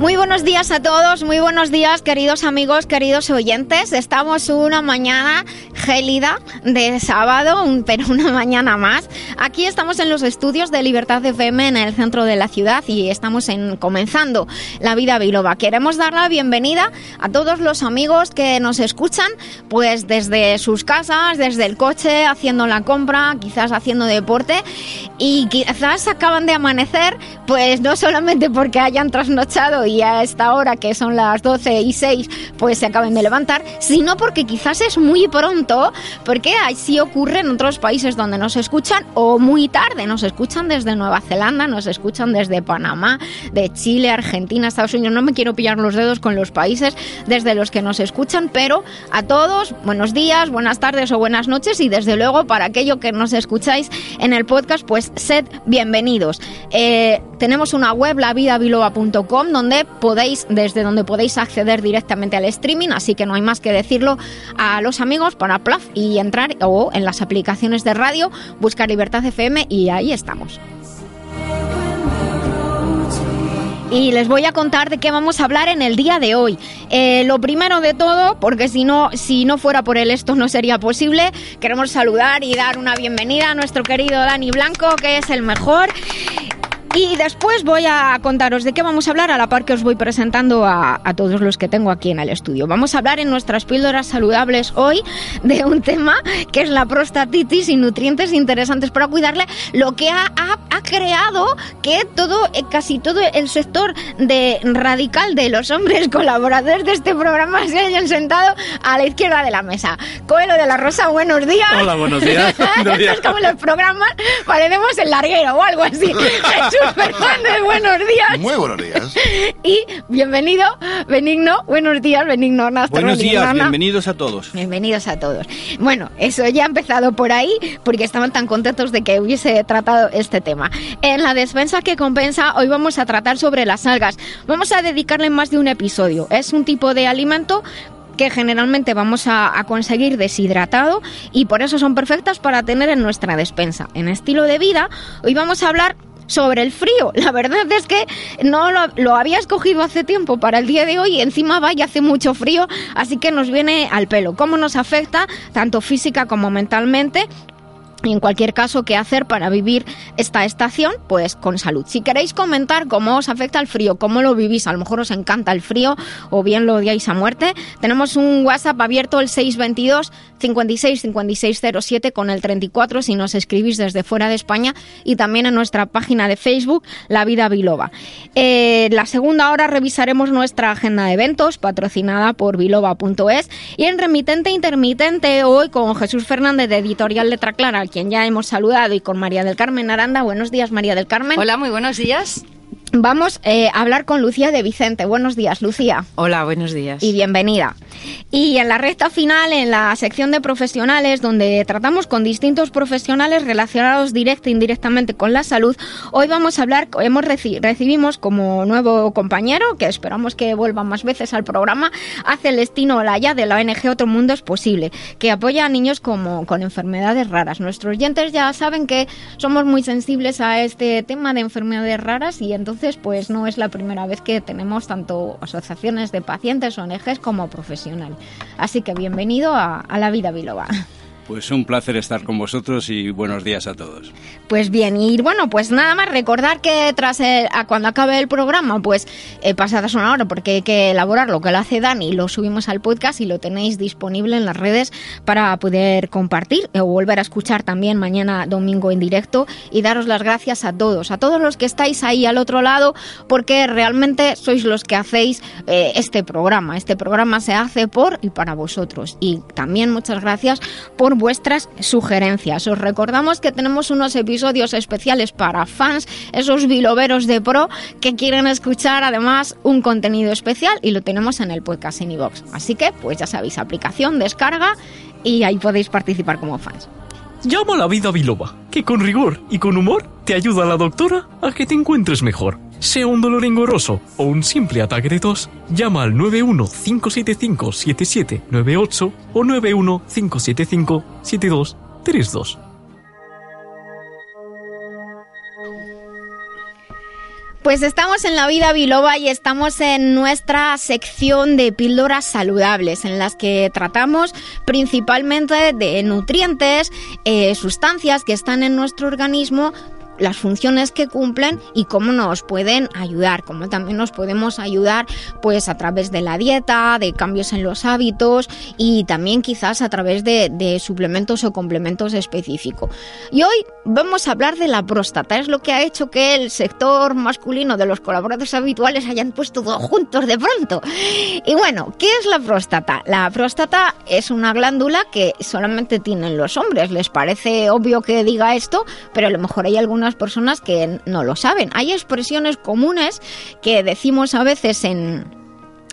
Muy buenos días a todos, muy buenos días queridos amigos, queridos oyentes. Estamos una mañana gélida de sábado, pero una mañana más. Aquí estamos en los estudios de Libertad FM en el centro de la ciudad y estamos en, comenzando la vida biloba. Queremos dar la bienvenida a todos los amigos que nos escuchan, pues desde sus casas, desde el coche, haciendo la compra, quizás haciendo deporte y quizás acaban de amanecer, pues no solamente porque hayan trasnochado y a esta hora, que son las 12 y 6, pues se acaben de levantar, sino porque quizás es muy pronto, porque así ocurre en otros países donde nos escuchan, o muy tarde, nos escuchan desde Nueva Zelanda, nos escuchan desde Panamá, de Chile, Argentina, Estados Unidos. No me quiero pillar los dedos con los países desde los que nos escuchan, pero a todos, buenos días, buenas tardes o buenas noches, y desde luego para aquello que nos escucháis en el podcast, pues sed bienvenidos. Eh, tenemos una web, lavidabiloba.com, donde podéis, desde donde podéis acceder directamente al streaming, así que no hay más que decirlo a los amigos para Plaf y entrar o en las aplicaciones de radio, buscar Libertad FM y ahí estamos. y les voy a contar de qué vamos a hablar en el día de hoy. Eh, lo primero de todo, porque si no, si no fuera por él esto no sería posible, queremos saludar y dar una bienvenida a nuestro querido Dani Blanco, que es el mejor. Y después voy a contaros de qué vamos a hablar a la par que os voy presentando a, todos los que tengo aquí en el estudio. Vamos a hablar en nuestras píldoras saludables hoy de un tema que es la prostatitis y nutrientes interesantes para cuidarle, lo que ha, ha, creado que todo, eh, casi todo el sector de radical de los hombres colaboradores de este programa se hayan sentado a la izquierda de la mesa. Coelho de la Rosa, buenos días. Hola, buenos días. es como los programas, parecemos el larguero o algo así. Fernández, buenos días. Muy buenos días. Y bienvenido, Benigno. Buenos días, Benigno. Buenos días, bienvenidos a todos. Bienvenidos a todos. Bueno, eso ya ha empezado por ahí porque estaban tan contentos de que hubiese tratado este tema. En la despensa que compensa, hoy vamos a tratar sobre las algas. Vamos a dedicarle más de un episodio. Es un tipo de alimento que generalmente vamos a, conseguir deshidratado y por eso son perfectas para tener en nuestra despensa. En estilo de vida, hoy vamos a hablar sobre el frío. La verdad es que no lo, había escogido hace tiempo para el día de hoy y encima va y hace mucho frío, así que nos viene al pelo. ¿Cómo nos afecta tanto física como mentalmente? Y en cualquier caso, ¿qué hacer para vivir esta estación? Pues con salud. Si queréis comentar cómo os afecta el frío, cómo lo vivís, a lo mejor os encanta el frío o bien lo odiáis a muerte, tenemos un WhatsApp abierto el 622 56 5607 con el 34 si nos escribís desde fuera de España y también en nuestra página de Facebook La Vida Biloba. Eh, la segunda hora revisaremos nuestra agenda de eventos patrocinada por biloba.es y en remitente intermitente hoy con Jesús Fernández de Editorial Letra Clara quien ya hemos saludado, y con María del Carmen Aranda. Buenos días, María del Carmen. Hola, muy buenos días. Vamos eh, a hablar con Lucía de Vicente. Buenos días, Lucía. Hola, buenos días. Y bienvenida. Y en la recta final, en la sección de profesionales, donde tratamos con distintos profesionales relacionados directa e indirectamente con la salud, hoy vamos a hablar, hemos recibimos como nuevo compañero, que esperamos que vuelva más veces al programa, a Celestino Olaya de la ONG Otro Mundo es Posible, que apoya a niños como, con enfermedades raras. Nuestros oyentes ya saben que somos muy sensibles a este tema de enfermedades raras y entonces pues no es la primera vez que tenemos tanto asociaciones de pacientes, ONGs como profesionales. Así que bienvenido a, a la vida biloba. Pues un placer estar con vosotros y buenos días a todos. Pues bien, y bueno, pues nada más recordar que tras cuando acabe el programa, pues eh, pasadas una hora, porque hay que elaborarlo, que lo hace Dani, lo subimos al podcast y lo tenéis disponible en las redes para poder compartir o volver a escuchar también mañana domingo en directo y daros las gracias a todos, a todos los que estáis ahí al otro lado, porque realmente sois los que hacéis eh, este programa. Este programa se hace por y para vosotros. Y también muchas gracias por vuestras sugerencias. Os recordamos que tenemos unos episodios especiales para fans, esos biloveros de pro que quieren escuchar además un contenido especial y lo tenemos en el podcast en iVox. Así que, pues ya sabéis, aplicación, descarga y ahí podéis participar como fans. Llama a la vida biloba, que con rigor y con humor te ayuda a la doctora a que te encuentres mejor. Sea un dolor engorroso o un simple ataque de tos, llama al 915757798 o 915757232. Pues estamos en la vida biloba y estamos en nuestra sección de píldoras saludables, en las que tratamos principalmente de nutrientes, eh, sustancias que están en nuestro organismo las funciones que cumplen y cómo nos pueden ayudar, cómo también nos podemos ayudar pues a través de la dieta, de cambios en los hábitos y también quizás a través de, suplementos o complementos específicos. Y hoy vamos a hablar de la próstata, es lo que ha hecho que el sector masculino de los colaboradores habituales hayan puesto todos juntos de pronto. Y bueno, ¿qué es la próstata? La próstata es una glándula que solamente tienen los hombres, les parece obvio que diga esto, pero a lo mejor hay algunas personas que no lo saben. Hay expresiones comunes que decimos a veces en,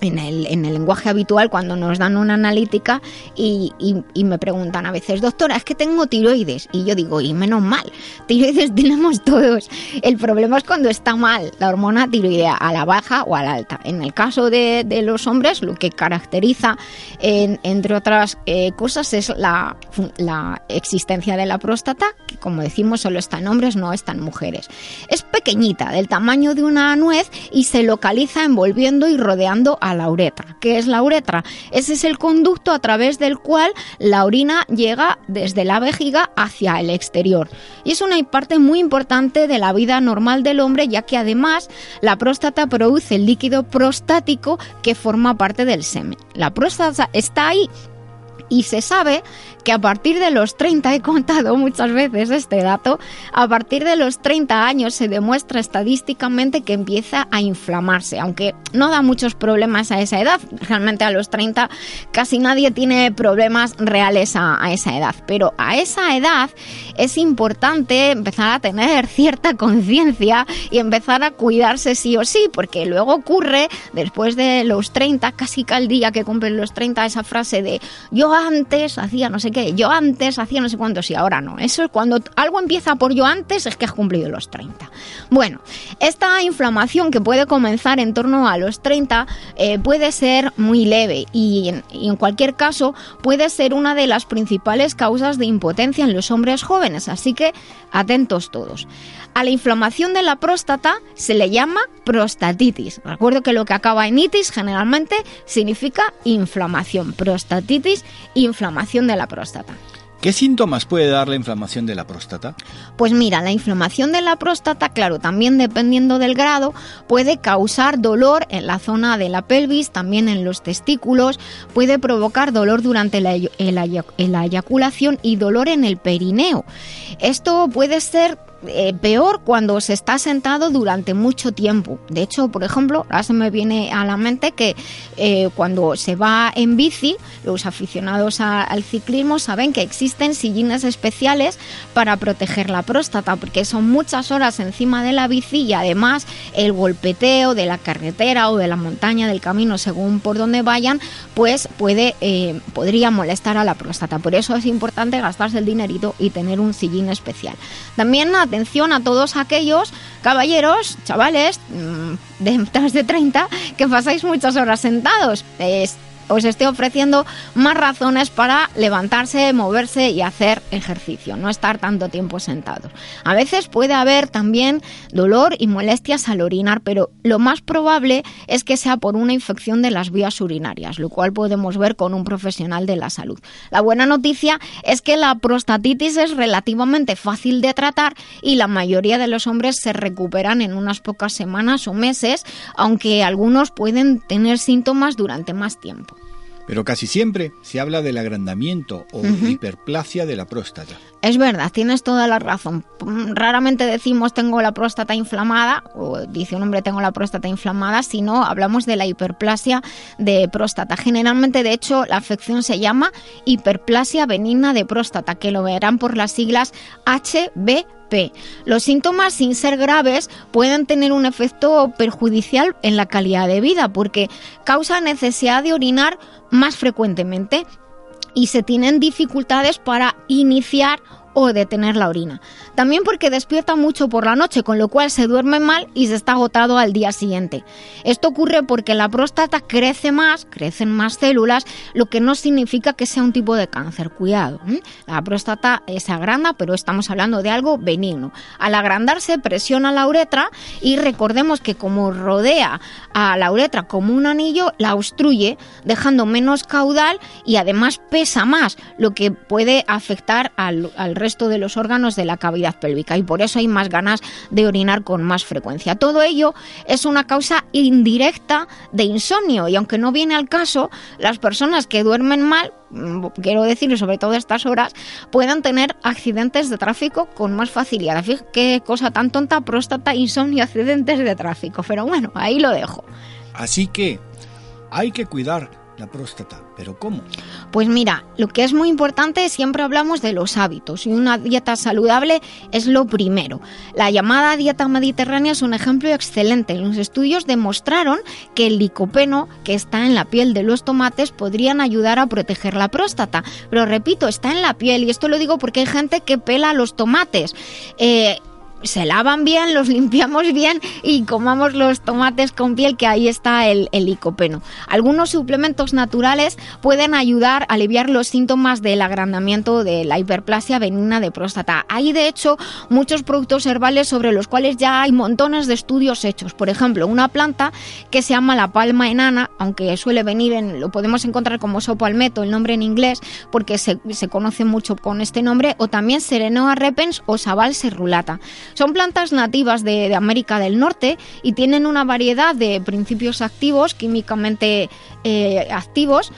en el, en el, lenguaje habitual cuando nos dan una analítica y, y, me preguntan a veces, doctora, es que tengo tiroides. Y yo digo, y menos mal, tiroides tenemos todos. El problema es cuando está mal la hormona tiroidea, a la baja o a la alta. En el caso de, de los hombres, lo que caracteriza, entre otras eh, cosas, es la, la existencia de la próstata, que como decimos solo está en hombres, no está en mujeres. Es pequeñita, del tamaño de una nuez y se localiza envolviendo y rodeando la uretra. ¿Qué es la uretra? Ese es el conducto a través del cual la orina llega desde la vejiga hacia el exterior. Y es una parte muy importante de la vida normal del hombre, ya que además la próstata produce el líquido prostático que forma parte del semen. La próstata está ahí y se sabe que a partir de los 30, he contado muchas veces este dato, a partir de los 30 años se demuestra estadísticamente que empieza a inflamarse, aunque no da muchos problemas a esa edad. Realmente a los 30 casi nadie tiene problemas reales a, esa edad, pero a esa edad es importante empezar a tener cierta conciencia y empezar a cuidarse sí o sí, porque luego ocurre después de los 30, casi cada día que cumplen los 30, esa frase de yo antes hacía no sé qué yo antes hacía no sé cuántos y ahora no. Eso cuando algo empieza por yo antes es que has cumplido los 30. Bueno, esta inflamación que puede comenzar en torno a los 30 eh, puede ser muy leve y en, cualquier caso puede ser una de las principales causas de impotencia en los hombres jóvenes, así que atentos todos. A la inflamación de la próstata se le llama prostatitis. Recuerdo que lo que acaba en itis generalmente significa inflamación. Prostatitis, inflamación de la próstata. ¿Qué síntomas puede dar la inflamación de la próstata? Pues mira, la inflamación de la próstata, claro, también dependiendo del grado, puede causar dolor en la zona de la pelvis, también en los testículos, puede provocar dolor durante la, la eyaculación y dolor en el perineo. Esto puede ser eh, peor cuando se está sentado durante mucho tiempo. De hecho, por ejemplo, ahora se me viene a la mente que eh, cuando se va en bici, los aficionados al ciclismo saben que existen sillines especiales para proteger la próstata, porque son muchas horas encima de la bici y además el golpeteo de la carretera o de la montaña del camino, según por donde vayan, pues puede eh, podría molestar a la próstata. Por eso es importante gastarse el dinerito y tener un sillín especial. También atención a todos aquellos caballeros, chavales, mm, de más de 30, que pasáis muchas horas sentados os esté ofreciendo más razones para levantarse, moverse y hacer ejercicio, no estar tanto tiempo sentados. A veces puede haber también dolor y molestias al orinar, pero lo más probable es que sea por una infección de las vías urinarias, lo cual podemos ver con un profesional de la salud. La buena noticia es que la prostatitis es relativamente fácil de tratar y la mayoría de los hombres se recuperan en unas pocas semanas o meses, aunque algunos pueden tener síntomas durante más tiempo. Pero casi siempre se habla del agrandamiento o hiperplasia de la próstata. Es verdad, tienes toda la razón. Raramente decimos tengo la próstata inflamada o dice un hombre tengo la próstata inflamada, sino hablamos de la hiperplasia de próstata. Generalmente, de hecho, la afección se llama hiperplasia benigna de próstata, que lo verán por las siglas HB los síntomas, sin ser graves, pueden tener un efecto perjudicial en la calidad de vida porque causa necesidad de orinar más frecuentemente y se tienen dificultades para iniciar o detener la orina. También porque despierta mucho por la noche, con lo cual se duerme mal y se está agotado al día siguiente. Esto ocurre porque la próstata crece más, crecen más células, lo que no significa que sea un tipo de cáncer. Cuidado, la próstata se agranda, pero estamos hablando de algo benigno. Al agrandarse presiona la uretra y recordemos que como rodea a la uretra como un anillo, la obstruye, dejando menos caudal y además pesa más, lo que puede afectar al, al resto de los órganos de la cavidad pélvica y por eso hay más ganas de orinar con más frecuencia. Todo ello es una causa indirecta de insomnio y aunque no viene al caso, las personas que duermen mal mm, quiero decir, sobre todo estas horas, puedan tener accidentes de tráfico con más facilidad. Fíjate qué cosa tan tonta, próstata, insomnio, accidentes de tráfico. Pero bueno, ahí lo dejo. Así que hay que cuidar la próstata. ¿Pero cómo? Pues mira, lo que es muy importante, siempre hablamos de los hábitos y una dieta saludable es lo primero. La llamada dieta mediterránea es un ejemplo excelente. Los estudios demostraron que el licopeno que está en la piel de los tomates podrían ayudar a proteger la próstata. Pero repito, está en la piel y esto lo digo porque hay gente que pela los tomates. Eh, se lavan bien, los limpiamos bien y comamos los tomates con piel, que ahí está el, licopeno. Algunos suplementos naturales pueden ayudar a aliviar los síntomas del agrandamiento de la hiperplasia benigna de próstata. Hay de hecho muchos productos herbales sobre los cuales ya hay montones de estudios hechos. Por ejemplo, una planta que se llama la palma enana, aunque suele venir en, lo podemos encontrar como sopalmeto, el nombre en inglés, porque se, conoce mucho con este nombre, o también Serenoa repens o Sabal serrulata. Son plantas nativas de, América del Norte y tienen una variedad de principios activos, químicamente eh, activos,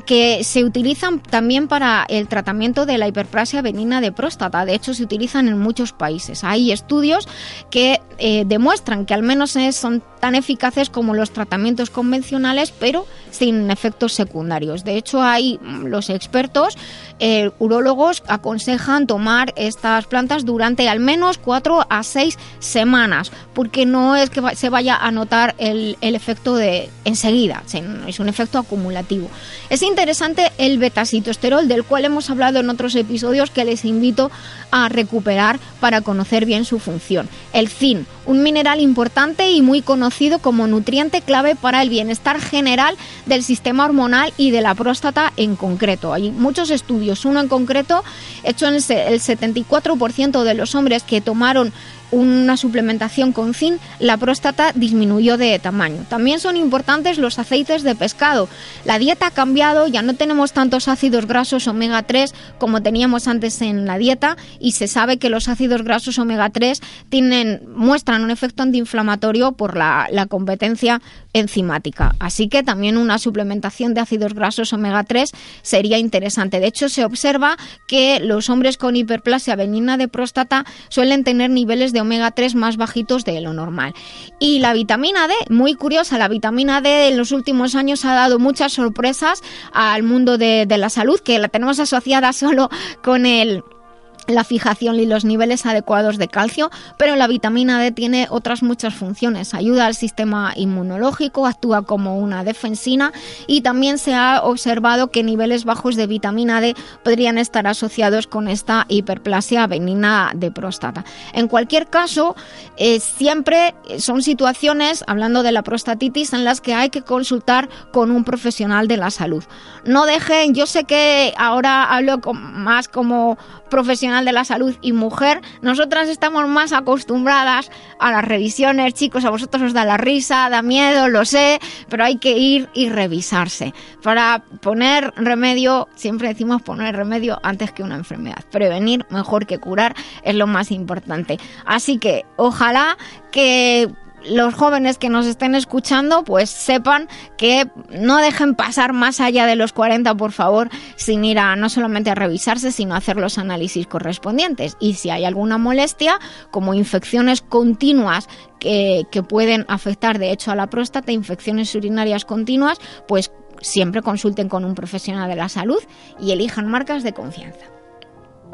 que se utilizan también para el tratamiento de la hiperplasia benigna de próstata. De hecho, se utilizan en muchos países. Hay estudios que eh, demuestran que al menos son tan eficaces como los tratamientos convencionales, pero sin efectos secundarios. De hecho, hay mm, los expertos, eh, urólogos, aconsejan tomar estas plantas durante al menos 4 a 6 semanas, porque no es que se vaya a notar el, efecto de enseguida, es un efecto acumulativo. Interesante el betacitosterol, del cual hemos hablado en otros episodios que les invito a recuperar para conocer bien su función. El zinc, un mineral importante y muy conocido como nutriente clave para el bienestar general del sistema hormonal y de la próstata en concreto. Hay muchos estudios, uno en concreto hecho en el 74% de los hombres que tomaron una suplementación con zinc, la próstata disminuyó de tamaño. También son importantes los aceites de pescado. La dieta ha cambiado, ya no tenemos tantos ácidos grasos omega 3 como teníamos antes en la dieta y se sabe que los ácidos grasos omega 3 tienen, muestran un efecto antiinflamatorio por la, la competencia enzimática. Así que también una suplementación de ácidos grasos omega 3 sería interesante. De hecho, se observa que los hombres con hiperplasia benigna de próstata suelen tener niveles de omega 3 más bajitos de lo normal. Y la vitamina D, muy curiosa, la vitamina D en los últimos años ha dado muchas sorpresas al mundo de, de la salud, que la tenemos asociada solo con el la fijación y los niveles adecuados de calcio, pero la vitamina D tiene otras muchas funciones. Ayuda al sistema inmunológico, actúa como una defensina y también se ha observado que niveles bajos de vitamina D podrían estar asociados con esta hiperplasia benigna de próstata. En cualquier caso, eh, siempre son situaciones, hablando de la prostatitis, en las que hay que consultar con un profesional de la salud. No dejen, yo sé que ahora hablo más como profesional de la salud y mujer, nosotras estamos más acostumbradas a las revisiones, chicos, a vosotros os da la risa, da miedo, lo sé, pero hay que ir y revisarse. Para poner remedio, siempre decimos poner remedio antes que una enfermedad. Prevenir mejor que curar es lo más importante. Así que ojalá que los jóvenes que nos estén escuchando pues sepan que no dejen pasar más allá de los 40 por favor sin ir a no solamente a revisarse sino a hacer los análisis correspondientes y si hay alguna molestia como infecciones continuas que, que pueden afectar de hecho a la próstata infecciones urinarias continuas pues siempre consulten con un profesional de la salud y elijan marcas de confianza.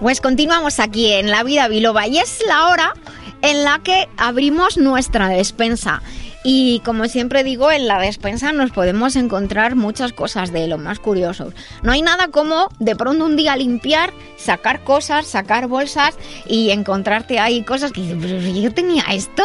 Pues continuamos aquí en La Vida Biloba y es la hora en la que abrimos nuestra despensa. Y como siempre digo, en la despensa nos podemos encontrar muchas cosas de lo más curiosos. No hay nada como de pronto un día limpiar, sacar cosas, sacar bolsas y encontrarte ahí cosas que yo tenía esto.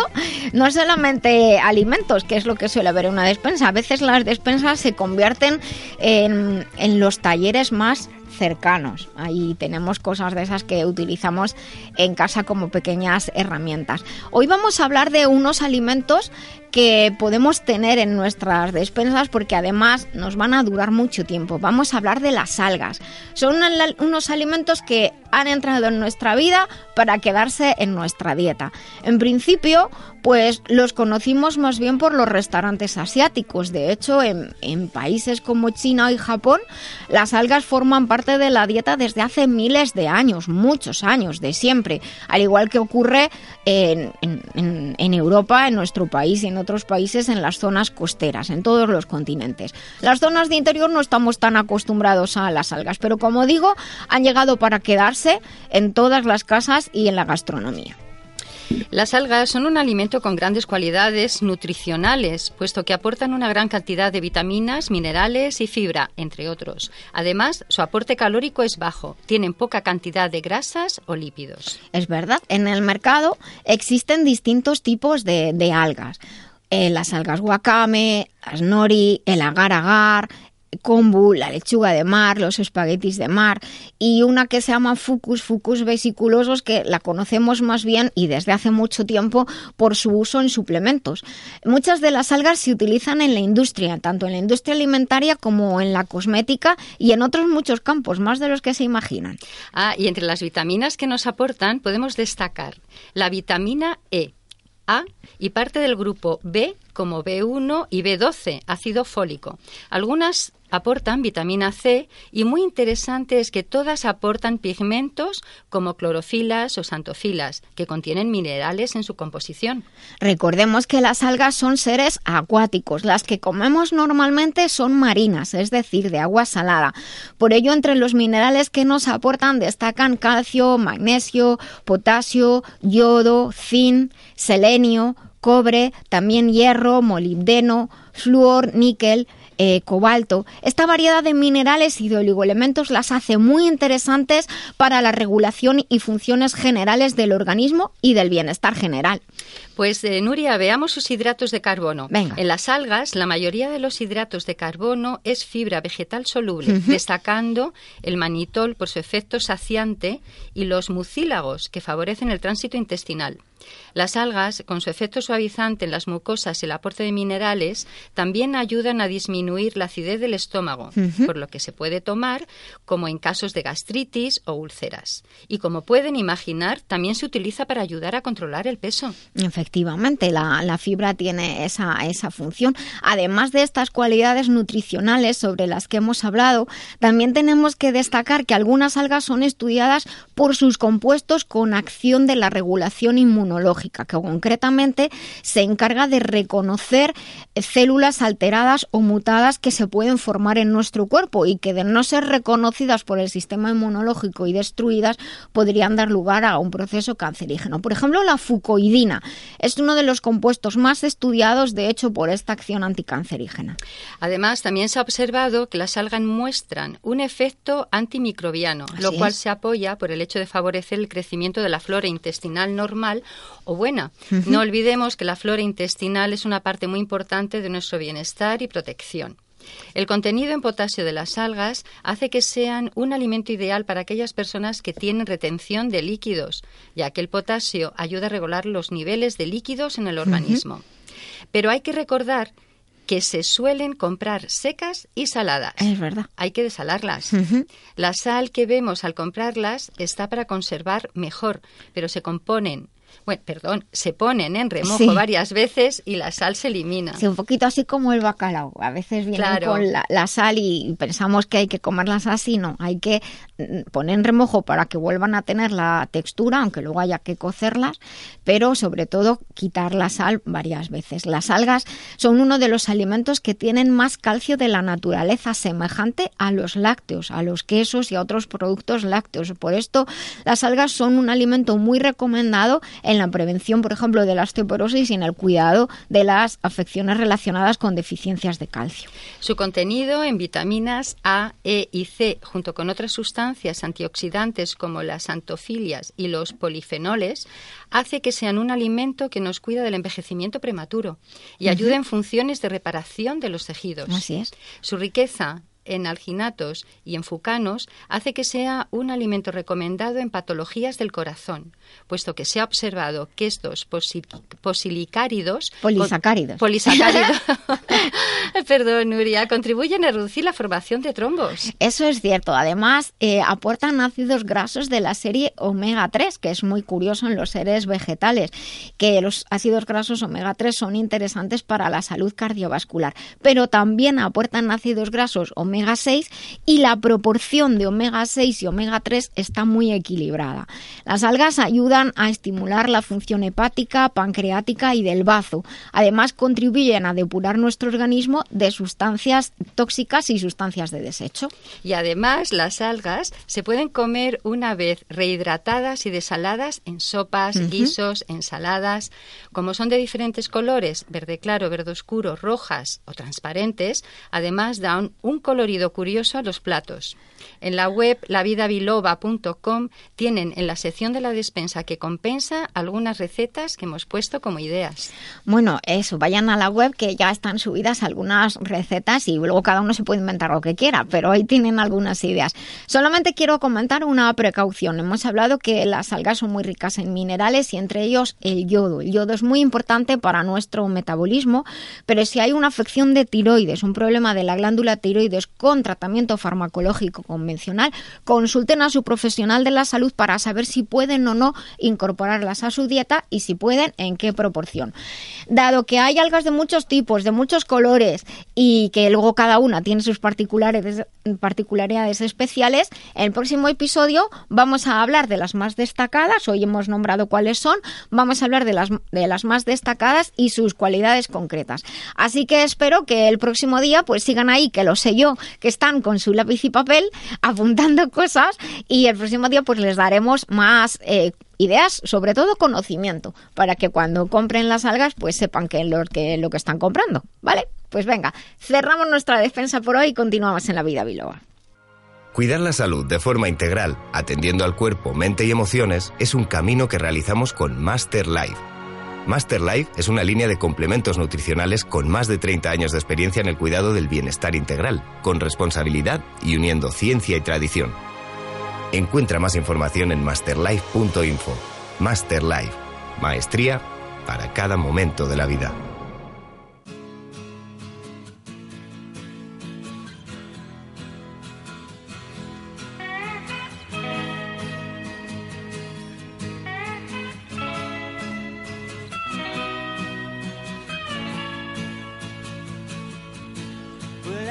No solamente alimentos, que es lo que suele haber en una despensa. A veces las despensas se convierten en, en los talleres más cercanos. Ahí tenemos cosas de esas que utilizamos en casa como pequeñas herramientas. Hoy vamos a hablar de unos alimentos que podemos tener en nuestras despensas porque además nos van a durar mucho tiempo. Vamos a hablar de las algas. Son unos alimentos que han entrado en nuestra vida para quedarse en nuestra dieta. En principio, pues los conocimos más bien por los restaurantes asiáticos. De hecho, en, países como China y Japón, las algas forman parte de la dieta desde hace miles de años, muchos años, de siempre. Al igual que ocurre en, Europa, en nuestro país y en otros países en las zonas costeras, en todos los continentes. Las zonas de interior no estamos tan acostumbrados a las algas, pero como digo, han llegado para quedarse en todas las casas y en la gastronomía. Las algas son un alimento con grandes cualidades nutricionales, puesto que aportan una gran cantidad de vitaminas, minerales y fibra, entre otros. Además, su aporte calórico es bajo, tienen poca cantidad de grasas o lípidos. Es verdad, en el mercado existen distintos tipos de, de algas. Eh, las algas wakame, las nori, el agar-agar, kombu, la lechuga de mar, los espaguetis de mar y una que se llama fucus, fucus vesiculosos, que la conocemos más bien y desde hace mucho tiempo por su uso en suplementos. Muchas de las algas se utilizan en la industria, tanto en la industria alimentaria como en la cosmética y en otros muchos campos, más de los que se imaginan. Ah, y entre las vitaminas que nos aportan podemos destacar la vitamina E, A y parte del grupo B como B1 y B12, ácido fólico. Algunas aportan vitamina C y muy interesante es que todas aportan pigmentos como clorofilas o santofilas, que contienen minerales en su composición. Recordemos que las algas son seres acuáticos, las que comemos normalmente son marinas, es decir, de agua salada. Por ello, entre los minerales que nos aportan destacan calcio, magnesio, potasio, yodo, zinc, selenio, cobre, también hierro, molibdeno, flúor, níquel, eh, cobalto. Esta variedad de minerales y de oligoelementos las hace muy interesantes para la regulación y funciones generales del organismo y del bienestar general. Pues eh, Nuria, veamos sus hidratos de carbono. Venga. En las algas, la mayoría de los hidratos de carbono es fibra vegetal soluble, destacando el manitol por su efecto saciante y los mucílagos que favorecen el tránsito intestinal. Las algas, con su efecto suavizante en las mucosas y el aporte de minerales, también ayudan a disminuir la acidez del estómago, por lo que se puede tomar como en casos de gastritis o úlceras. Y como pueden imaginar, también se utiliza para ayudar a controlar el peso. Efectivamente, la, fibra tiene esa, esa función. Además de estas cualidades nutricionales sobre las que hemos hablado, también tenemos que destacar que algunas algas son estudiadas por sus compuestos con acción de la regulación inmunológica, que concretamente se encarga de reconocer células alteradas o mutadas que se pueden formar en nuestro cuerpo y que de no ser reconocidas por el sistema inmunológico y destruidas podrían dar lugar a un proceso cancerígeno. Por ejemplo, la fucoidina Es uno de los compuestos más estudiados, de hecho, por esta acción anticancerígena. Además, también se ha observado que las algas muestran un efecto antimicrobiano, lo cual se apoya por el hecho de favorecer el crecimiento de la flora intestinal normal o buena. No olvidemos que la flora intestinal es una parte muy importante de nuestro bienestar y protección. El contenido en potasio de las algas hace que sean un alimento ideal para aquellas personas que tienen retención de líquidos, ya que el potasio ayuda a regular los niveles de líquidos en el organismo. Pero hay que recordar que se suelen comprar secas y saladas. Es verdad. Hay que desalarlas. La sal que vemos al comprarlas está para conservar mejor, pero se componen bueno, perdón, se ponen en remojo varias veces y la sal se elimina. Sí, un poquito así como el bacalao. A veces viene con la, sal y pensamos que hay que comerlas así, no, hay que mm, poner en remojo para que vuelvan a tener la textura, aunque luego haya que cocerlas, pero sobre todo quitar la sal varias veces. Las algas son uno de los alimentos que tienen más calcio de la naturaleza, semejante a los lácteos, a los quesos y a otros productos lácteos. Por esto, las algas son un alimento muy recomendado en la prevención, por ejemplo, de la osteoporosis y en el cuidado de las afecciones relacionadas con deficiencias de calcio. Su contenido en vitaminas A, E y C, junto con otras sustancias antioxidantes como las antofilias y los polifenoles, hace que sean un alimento que nos cuida del envejecimiento prematuro y ayuda en funciones de reparación de los tejidos. Así es. Su riqueza en alginatos y en fucanos hace que sea un alimento recomendado en patologías del corazón, puesto que se ha observado que estos posilicáridos... Polisacáridos. Polisacáridos. perdón, Nuria, contribuyen a reducir la formación de trombos. Eso es cierto. Además, eh, aportan ácidos grasos de la serie omega 3, que es muy curioso en los seres vegetales, que los ácidos grasos omega 3 son interesantes para la salud cardiovascular, pero también aportan ácidos grasos omega 6 y la proporción de omega 6 y omega 3 está muy equilibrada. Las algas ayudan a estimular la función hepática, pancreática y del bazo. Además, contribuyen a depurar nuestro organismo de sustancias tóxicas y sustancias de desecho. Y además, las algas se pueden comer una vez rehidratadas y desaladas en sopas, guisos, ensaladas. Como son de diferentes colores, verde claro, verde oscuro, rojas o transparentes, además dan un colorido curioso a los platos. En la web lavidabiloba.com tienen en la sección de la despensa que compensa algunas recetas que hemos puesto como ideas. Bueno, eso, vayan a la web que ya están subidas algunas recetas y luego cada uno se puede inventar lo que quiera, pero ahí tienen algunas ideas. Solamente quiero comentar una precaución. Hemos hablado que las algas son muy ricas en minerales y entre ellos el yodo. El yodo es muy importante para nuestro metabolismo, pero si hay una afección de tiroides, un problema de la glándula tiroides con tratamiento farmacológico consulten a su profesional de la salud para saber si pueden o no incorporarlas a su dieta y si pueden, en qué proporción. Dado que hay algas de muchos tipos, de muchos colores y que luego cada una tiene sus particularidades, particularidades especiales, en el próximo episodio vamos a hablar de las más destacadas, hoy hemos nombrado cuáles son, vamos a hablar de las, de las más destacadas y sus cualidades concretas. Así que espero que el próximo día pues sigan ahí, que lo sé yo, que están con su lápiz y papel apuntando cosas y el próximo día pues les daremos más eh, ideas, sobre todo conocimiento, para que cuando compren las algas pues sepan que lo que, lo que están comprando, ¿vale? Pues venga, cerramos nuestra defensa por hoy y continuamos en la vida biloba. Cuidar la salud de forma integral, atendiendo al cuerpo, mente y emociones, es un camino que realizamos con Master Life Master Life es una línea de complementos nutricionales con más de 30 años de experiencia en el cuidado del bienestar integral, con responsabilidad y uniendo ciencia y tradición. Encuentra más información en masterlife.info. Master Life, maestría para cada momento de la vida.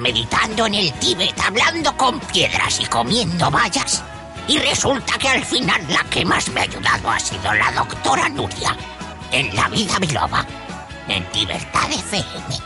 Meditando en el Tíbet, hablando con piedras y comiendo bayas. Y resulta que al final la que más me ha ayudado ha sido la doctora Nuria. En la vida biloba. En Libertad FM.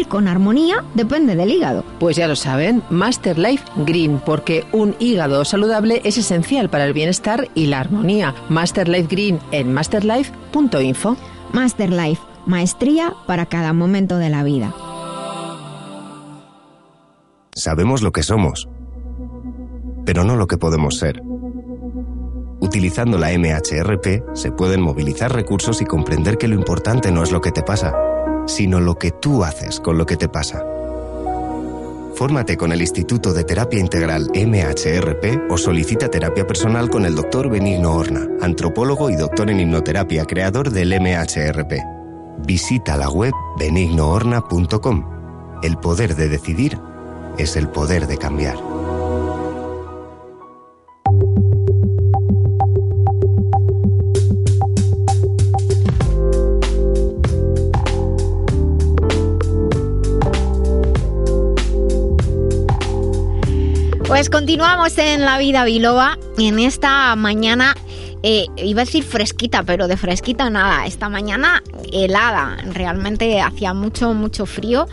con armonía depende del hígado. Pues ya lo saben, Master Life Green, porque un hígado saludable es esencial para el bienestar y la armonía. Master Life Green en masterlife.info. Master Life, maestría para cada momento de la vida. Sabemos lo que somos, pero no lo que podemos ser. Utilizando la MHRP se pueden movilizar recursos y comprender que lo importante no es lo que te pasa, sino lo que tú haces con lo que te pasa. Fórmate con el Instituto de Terapia Integral MHRP o solicita terapia personal con el Dr. Benigno Horna, antropólogo y doctor en hipnoterapia, creador del MHRP. Visita la web benignohorna.com. El poder de decidir es el poder de cambiar. Pues continuamos en la vida biloba en esta mañana. eh, iba a decir fresquita, pero de fresquita nada. Esta mañana helada. Realmente hacía mucho, mucho frío.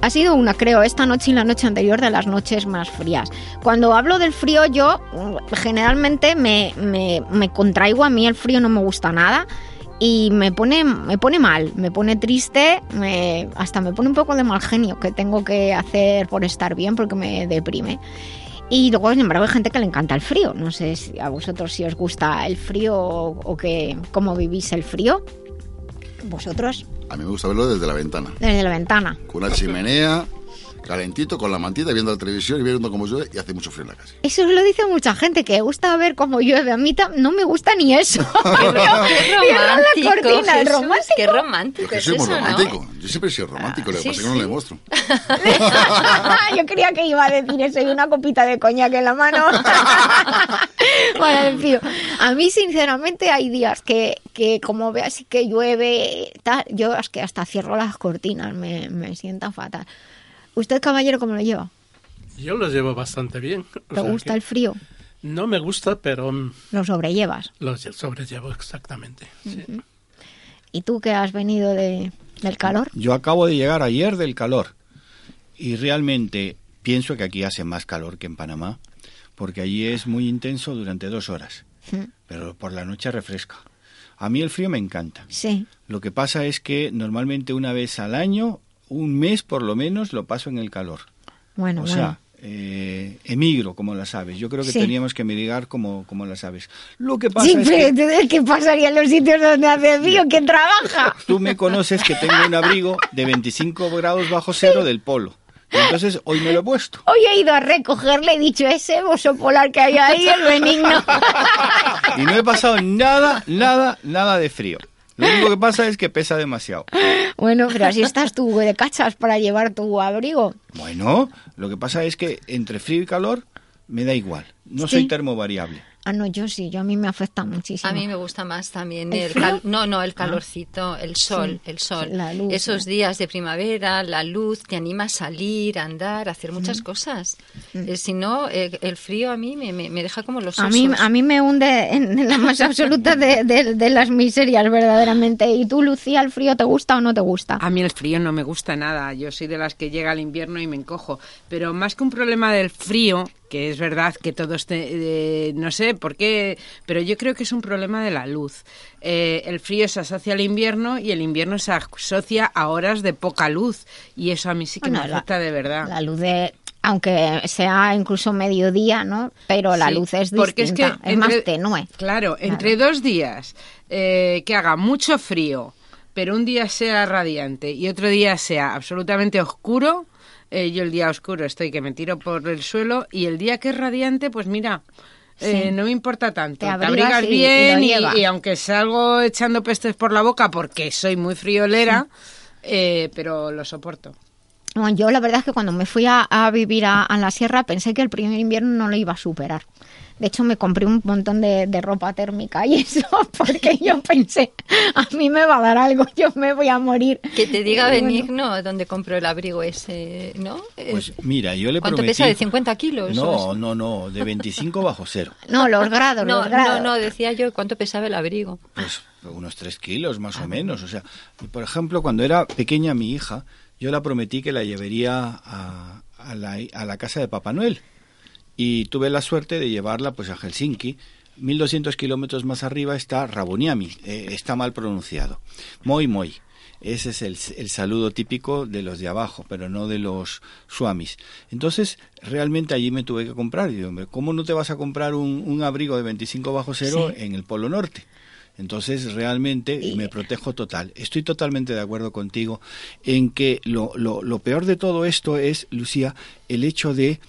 Ha sido una, creo, esta noche y la noche anterior de las noches más frías. Cuando hablo del frío, yo mm, generalmente me, me- me contraigo. A mí el frío no me gusta nada. Y me pone, me pone mal, me pone triste, me, hasta me pone un poco de mal genio que tengo que hacer por estar bien porque me deprime. Y luego, sin embargo, hay gente que le encanta el frío. No sé si a vosotros si os gusta el frío o, o que, cómo vivís el frío. Vosotros, A mí me gusta verlo desde la ventana. desde la ventana. Con una chimenea, calentito, con la mantita, viendo la televisión y viendo cómo llueve y hace mucho frío en la casa. Eso lo dice mucha gente, que gusta ver cómo llueve. A mí no me gusta ni eso. La cortina, Jesús, romántico. Qué romántico Yo que es soy muy eso, ¿no? romántico. Yo siempre he sido romántico, lo que sí, pasa es que no sí. lo demuestro. Yo creía que iba a decir eso y una copita de coñac en la mano. bueno, en fin. A mí, sinceramente, hay días que, que como ve así que llueve, tal, yo es que hasta cierro las cortinas, me, me sienta fatal. ¿Usted, caballero, cómo lo lleva? Yo lo llevo bastante bien. O ¿Te sea gusta que el frío? No me gusta, pero mm, Lo sobrellevas. lo lle- sobrellevo exactamente. sí. ¿Y tú que has venido de, del calor? Yo acabo de llegar ayer del calor y realmente pienso que aquí hace más calor que en Panamá, porque allí es muy intenso durante dos horas, pero por la noche refresca. A mí el frío me encanta. Sí. Lo que pasa es que normalmente una vez al año, un mes por lo menos, lo paso en el calor. Bueno, o bueno. sea, eh, emigro como las aves. Yo creo que Sí. teníamos que emigrar como, como las aves. Lo que pasa Sí, es pero que entonces, ¿qué pasaría en los sitios donde hace frío? ¿Quién trabaja? tú me conoces que tengo un abrigo de 25 grados bajo cero del polo. Entonces hoy me lo he puesto. Hoy he ido a recogerle, he dicho, ese oso polar que hay ahí, el benigno. Y no he pasado nada, nada, nada de frío. Lo único que pasa es que pesa demasiado. bueno, pero así estás tú de cachas para llevar tu abrigo. Bueno, lo que pasa es que entre frío y calor me da igual. No Sí. soy termovariable. Ah, no, yo sí, yo a mí me afecta muchísimo. A mí me gusta más también ¿El el, frío? cal- no, no, el calorcito, el sol, Sí, el sol. la luz, Esos ¿no? días de primavera, la luz te anima a salir, a andar, a hacer muchas cosas. Eh, si no, eh, el frío a mí me, me- me deja como los A osos. mí, a mí me hunde en, en la más absoluta de, de- de las miserias, verdaderamente. ¿Y tú, Lucía, el frío te gusta o no te gusta? A mí el frío no me gusta nada. Yo soy de las que llega el invierno y me encojo. Pero más que un problema del frío, que es verdad que todos, te- eh, no sé por qué, pero yo creo que es un problema de la luz. Eh, el frío se asocia al invierno y el invierno se asocia a horas de poca luz. Y eso a mí sí que Bueno, me la- afecta de verdad. La luz de... Aunque sea incluso mediodía, ¿no? Pero la Sí, luz es porque es distinta, que es, más tenue. Claro, entre dos días eh, que haga mucho frío, pero un día sea radiante y otro día sea absolutamente oscuro, eh, yo el día oscuro estoy que me tiro por el suelo y el día que es radiante, pues mira, eh, no me importa tanto. Te Te abrigas y- bien y aunque salgo echando pestes por la boca porque soy muy friolera, eh, pero lo soporto. Bueno, yo la verdad es que cuando me fui a, a vivir a, a la sierra pensé que el primer invierno no lo iba a superar. De hecho, me compré un montón de, de ropa térmica y eso, porque yo pensé, a mí me va a dar algo, yo me voy a morir. Que te diga bueno, Benigno dónde compró el abrigo ese, ¿no? Pues mira, yo le ¿Cuánto prometí... pesa? ¿De 50 kilos? No, no, no, de 25 bajo cero. No, los grados, No, los grados. no, no, decía yo cuánto pesaba el abrigo. Pues unos 3 kilos más o menos. O sea, por ejemplo, cuando era pequeña mi hija, yo la prometí que la llevaría a, a la, a la casa de Papá Noel. Y tuve la suerte de llevarla pues a Helsinki. 1200 kilómetros más arriba está Ravoniemi, eh, está mal pronunciado. Moi Moi. Ese es el, el saludo típico de los de abajo, pero no de los suamis. Entonces, realmente allí me tuve que comprar. Y digo, hombre, ¿cómo no te vas a comprar un, un abrigo de 25 bajo cero Sí. en el Polo Norte? Entonces, realmente me protejo total. Estoy totalmente de acuerdo contigo en que lo, lo, lo peor de todo esto es, Lucía, el hecho de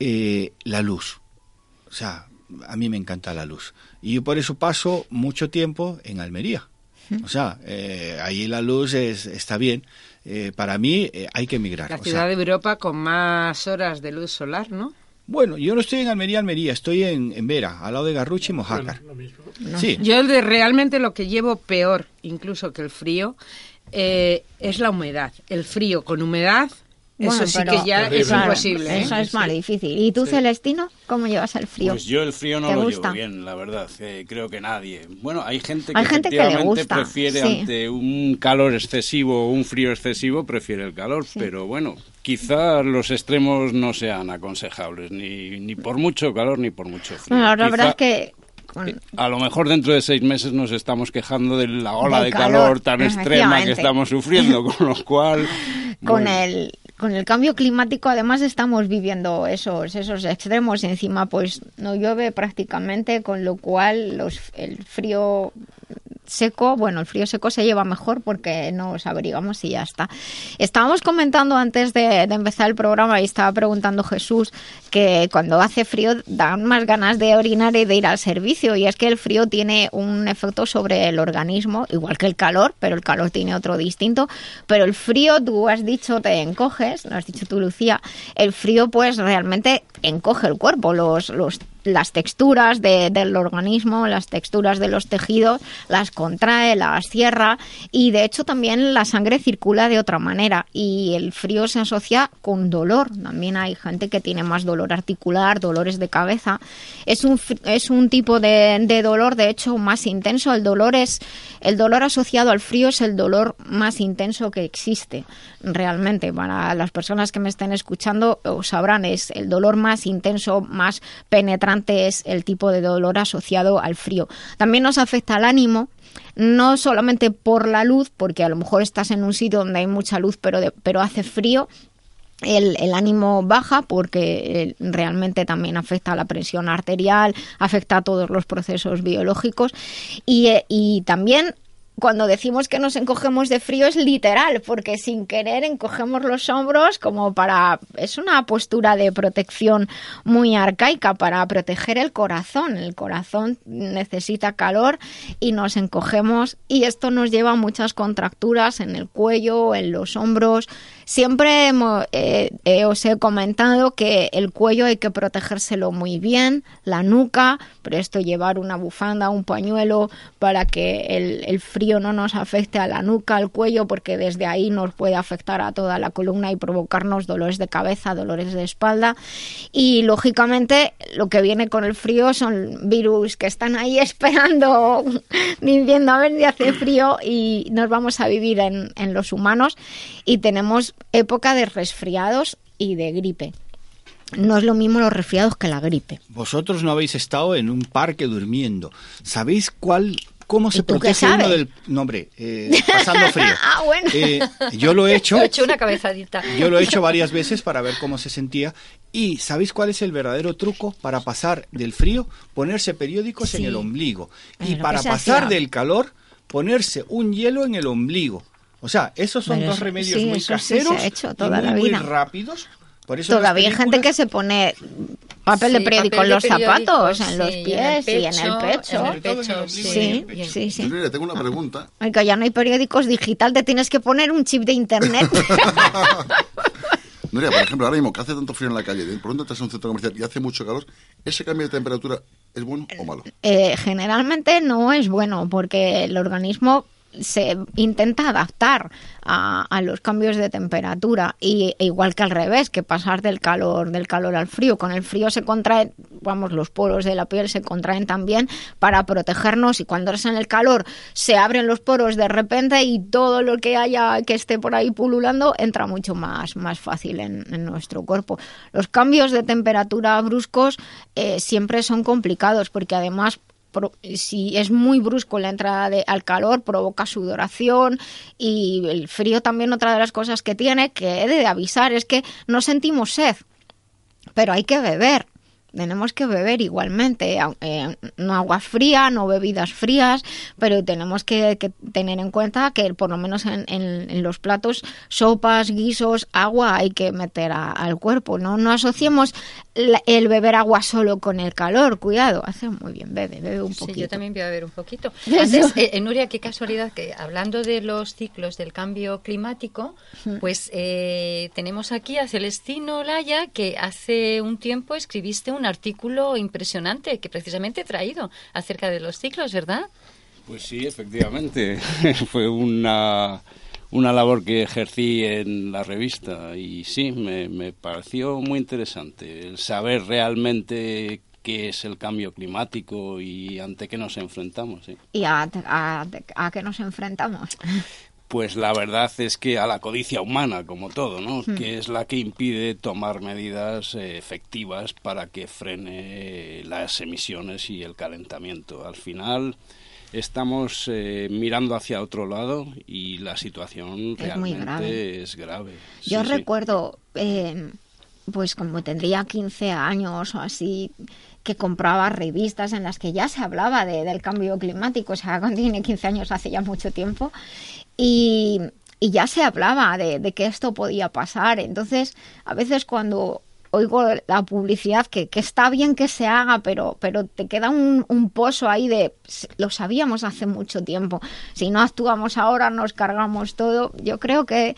eh, la luz. O sea, a mí me encanta la luz. Y yo por eso paso mucho tiempo en Almería. O sea, eh, ahí la luz es, está bien. Eh, para mí eh, hay que emigrar. La O sea, ciudad de Europa con más horas de luz solar, ¿no? Bueno, yo no estoy en Almería, Almería, estoy en, en Vera, al lado de Garrucha y Mojácar. Sí. Yo de realmente lo que llevo peor, incluso que el frío, eh, es la humedad. El frío con humedad, Bueno, eso sí que ya es claro, imposible. ¿eh? Eso es más difícil. ¿Y tú, Celestino, cómo llevas el frío? Pues yo el frío no ¿Te lo gusta? llevo bien, la verdad. eh, creo que nadie. Bueno, hay gente que Hay gente que le efectivamente gusta, prefiere sí. ante un calor excesivo o un frío excesivo, prefiere el calor. Pero bueno, quizás los extremos no sean aconsejables, ni, ni por mucho calor ni por mucho frío. Bueno, la Quizá- verdad es que... bueno, A lo mejor dentro de seis meses nos estamos quejando de la ola de calor, calor, tan extrema que efectivamente. estamos sufriendo, con lo cual... con bueno, el con el cambio climático además estamos viviendo esos esos extremos encima pues no llueve prácticamente con lo cual los el frío seco, bueno, el frío seco se lleva mejor porque nos abrigamos y ya está. Estábamos comentando antes de, empezar el programa y estaba preguntando Jesús que cuando hace frío dan más ganas de orinar y de ir al servicio y es que el frío tiene un efecto sobre el organismo, igual que el calor, pero el calor tiene otro distinto, pero el frío, tú has dicho, te encoges, lo has dicho tú Lucía, el frío pues realmente encoge el cuerpo, los, los las texturas de- del organismo, las texturas de los tejidos, las contrae, las cierra y de hecho también la sangre circula de otra manera y el frío se asocia con dolor. También hay gente que tiene más dolor articular, dolores de cabeza. Es un, es un tipo de, de dolor de hecho más intenso. El dolor es el dolor asociado al frío es el dolor más intenso que existe realmente. Para las personas que me estén escuchando sabrán es el dolor más intenso, más penetrante es el tipo de dolor asociado al frío. También nos afecta al ánimo, no solamente por la luz, porque a lo mejor estás en un sitio donde hay mucha luz pero, pero hace frío, el, el ánimo baja porque eh, realmente también afecta a la presión arterial, afecta a todos los procesos biológicos y, eh, y también cuando decimos que nos encogemos de frío es literal, porque sin querer encogemos los hombros como para... Es una postura de protección muy arcaica para proteger el corazón. El corazón necesita calor y nos encogemos y esto nos lleva a muchas contracturas en el cuello, en los hombros. Siempre hemo- eh, eh, os he comentado que el cuello hay que protegérselo muy bien, la nuca, pero esto llevar una bufanda, un pañuelo para que el, el frío no nos afecte a la nuca, al cuello, porque desde ahí nos puede afectar a toda la columna y provocarnos dolores de cabeza, dolores de espalda. Y lógicamente lo que viene con el frío son virus que están ahí esperando, diciendo a ver si hace frío y nos vamos a vivir en, en los humanos y tenemos época de resfriados y de gripe. No es lo mismo los resfriados que la gripe. Vosotros no habéis estado en un parque durmiendo. ¿Sabéis cuál, cómo se protege uno del... No, hombre, eh, pasando frío. ah, bueno. Eh, yo lo he hecho. He hecho una cabezadita. Yo lo he hecho varias veces para ver cómo se sentía. ¿Y sabéis cuál es el verdadero truco para pasar del frío? Ponerse periódicos en el ombligo. Y para pasar del calor, ponerse un hielo en el ombligo. O sea, esos son Pero dos remedios sí, muy eso sí se ha caseros hecho y toda muy, la muy vida. rápidos. Por eso Todavía hay gente películas- que se pone papel de periódico papel en los zapatos, en los en pies y en el pecho, pecho. en el pecho, sí, sí. sí, tengo una pregunta. Ay, que ya no hay periódicos digital, te tienes que poner un chip de internet. Nuria, por ejemplo, ahora mismo que hace tanto frío en la calle, de pronto estás en un centro comercial y hace mucho calor, ¿ese cambio de temperatura es bueno o malo? Eh, generalmente no es bueno porque el organismo se intenta adaptar a, los cambios de temperatura y e igual que al revés que pasar del calor del calor al frío. Con el frío se contraen vamos los poros de la piel se contraen también para protegernos y cuando es en el calor se abren los poros de repente y todo lo que haya que esté por ahí pululando entra mucho más más fácil en, nuestro cuerpo. Los cambios de temperatura bruscos eh, siempre son complicados porque además si es muy brusco la entrada de- al calor, provoca sudoración y el frío también otra de las cosas que tiene que he de avisar es que no sentimos sed, pero hay que beber. Tenemos que beber igualmente, au- eh, no agua fría, no bebidas frías, pero tenemos que, que tener en cuenta que por lo menos en, en- en los platos, sopas, guisos, agua hay que meter a- al cuerpo. No, no asociemos la- el beber agua solo con el calor, cuidado, hace muy bien, bebe, bebe un Sí, poquito. yo también voy a ver un poquito. Antes, eh, eh, Nuria, qué casualidad que hablando de los ciclos del cambio climático, pues eh, tenemos aquí a Celestino Laya, que hace un tiempo escribiste un artículo impresionante que precisamente he traído acerca de los ciclos, ¿verdad? Pues sí, efectivamente. Fue una, una labor que ejercí en la revista y sí, me, me pareció muy interesante el saber realmente qué es el cambio climático y ante qué nos enfrentamos. ¿sí? ¿Y a, a, a qué nos enfrentamos? Pues la verdad es que a la codicia humana, como todo, ¿no? Hmm. Que es la que impide tomar medidas eh, efectivas para que frene las emisiones y el calentamiento. Al final estamos eh, mirando hacia otro lado y la situación Es muy realmente grave. es grave. Yo Sí, sí. recuerdo, eh, pues como tendría 15 años o así, que compraba revistas en las que ya se hablaba de- del cambio climático, o sea, cuando tiene 15 años hace ya mucho tiempo, y, ya se hablaba de, que esto podía pasar. Entonces, a veces cuando oigo la publicidad que, está bien que se haga, pero, pero te queda un, pozo ahí de "S- lo sabíamos hace mucho tiempo. Si no actuamos ahora, nos cargamos todo. Yo creo que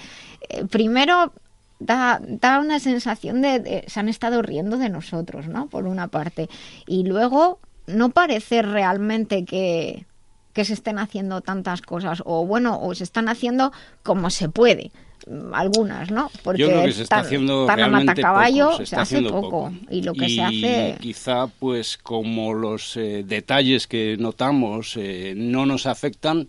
eh, primero da, da una sensación de, de- se han estado riendo de nosotros, ¿no? Por una parte. Y luego no parece realmente que, que se estén haciendo tantas cosas, o bueno, o se están haciendo como se puede. mm, Algunas, ¿no? Porque Yo creo que se está tan- haciendo tan a realmente matacaballo poco, se hace poco. poco. Y lo que y se hace... quizá pues como los eh, detalles que notamos eh, no nos afectan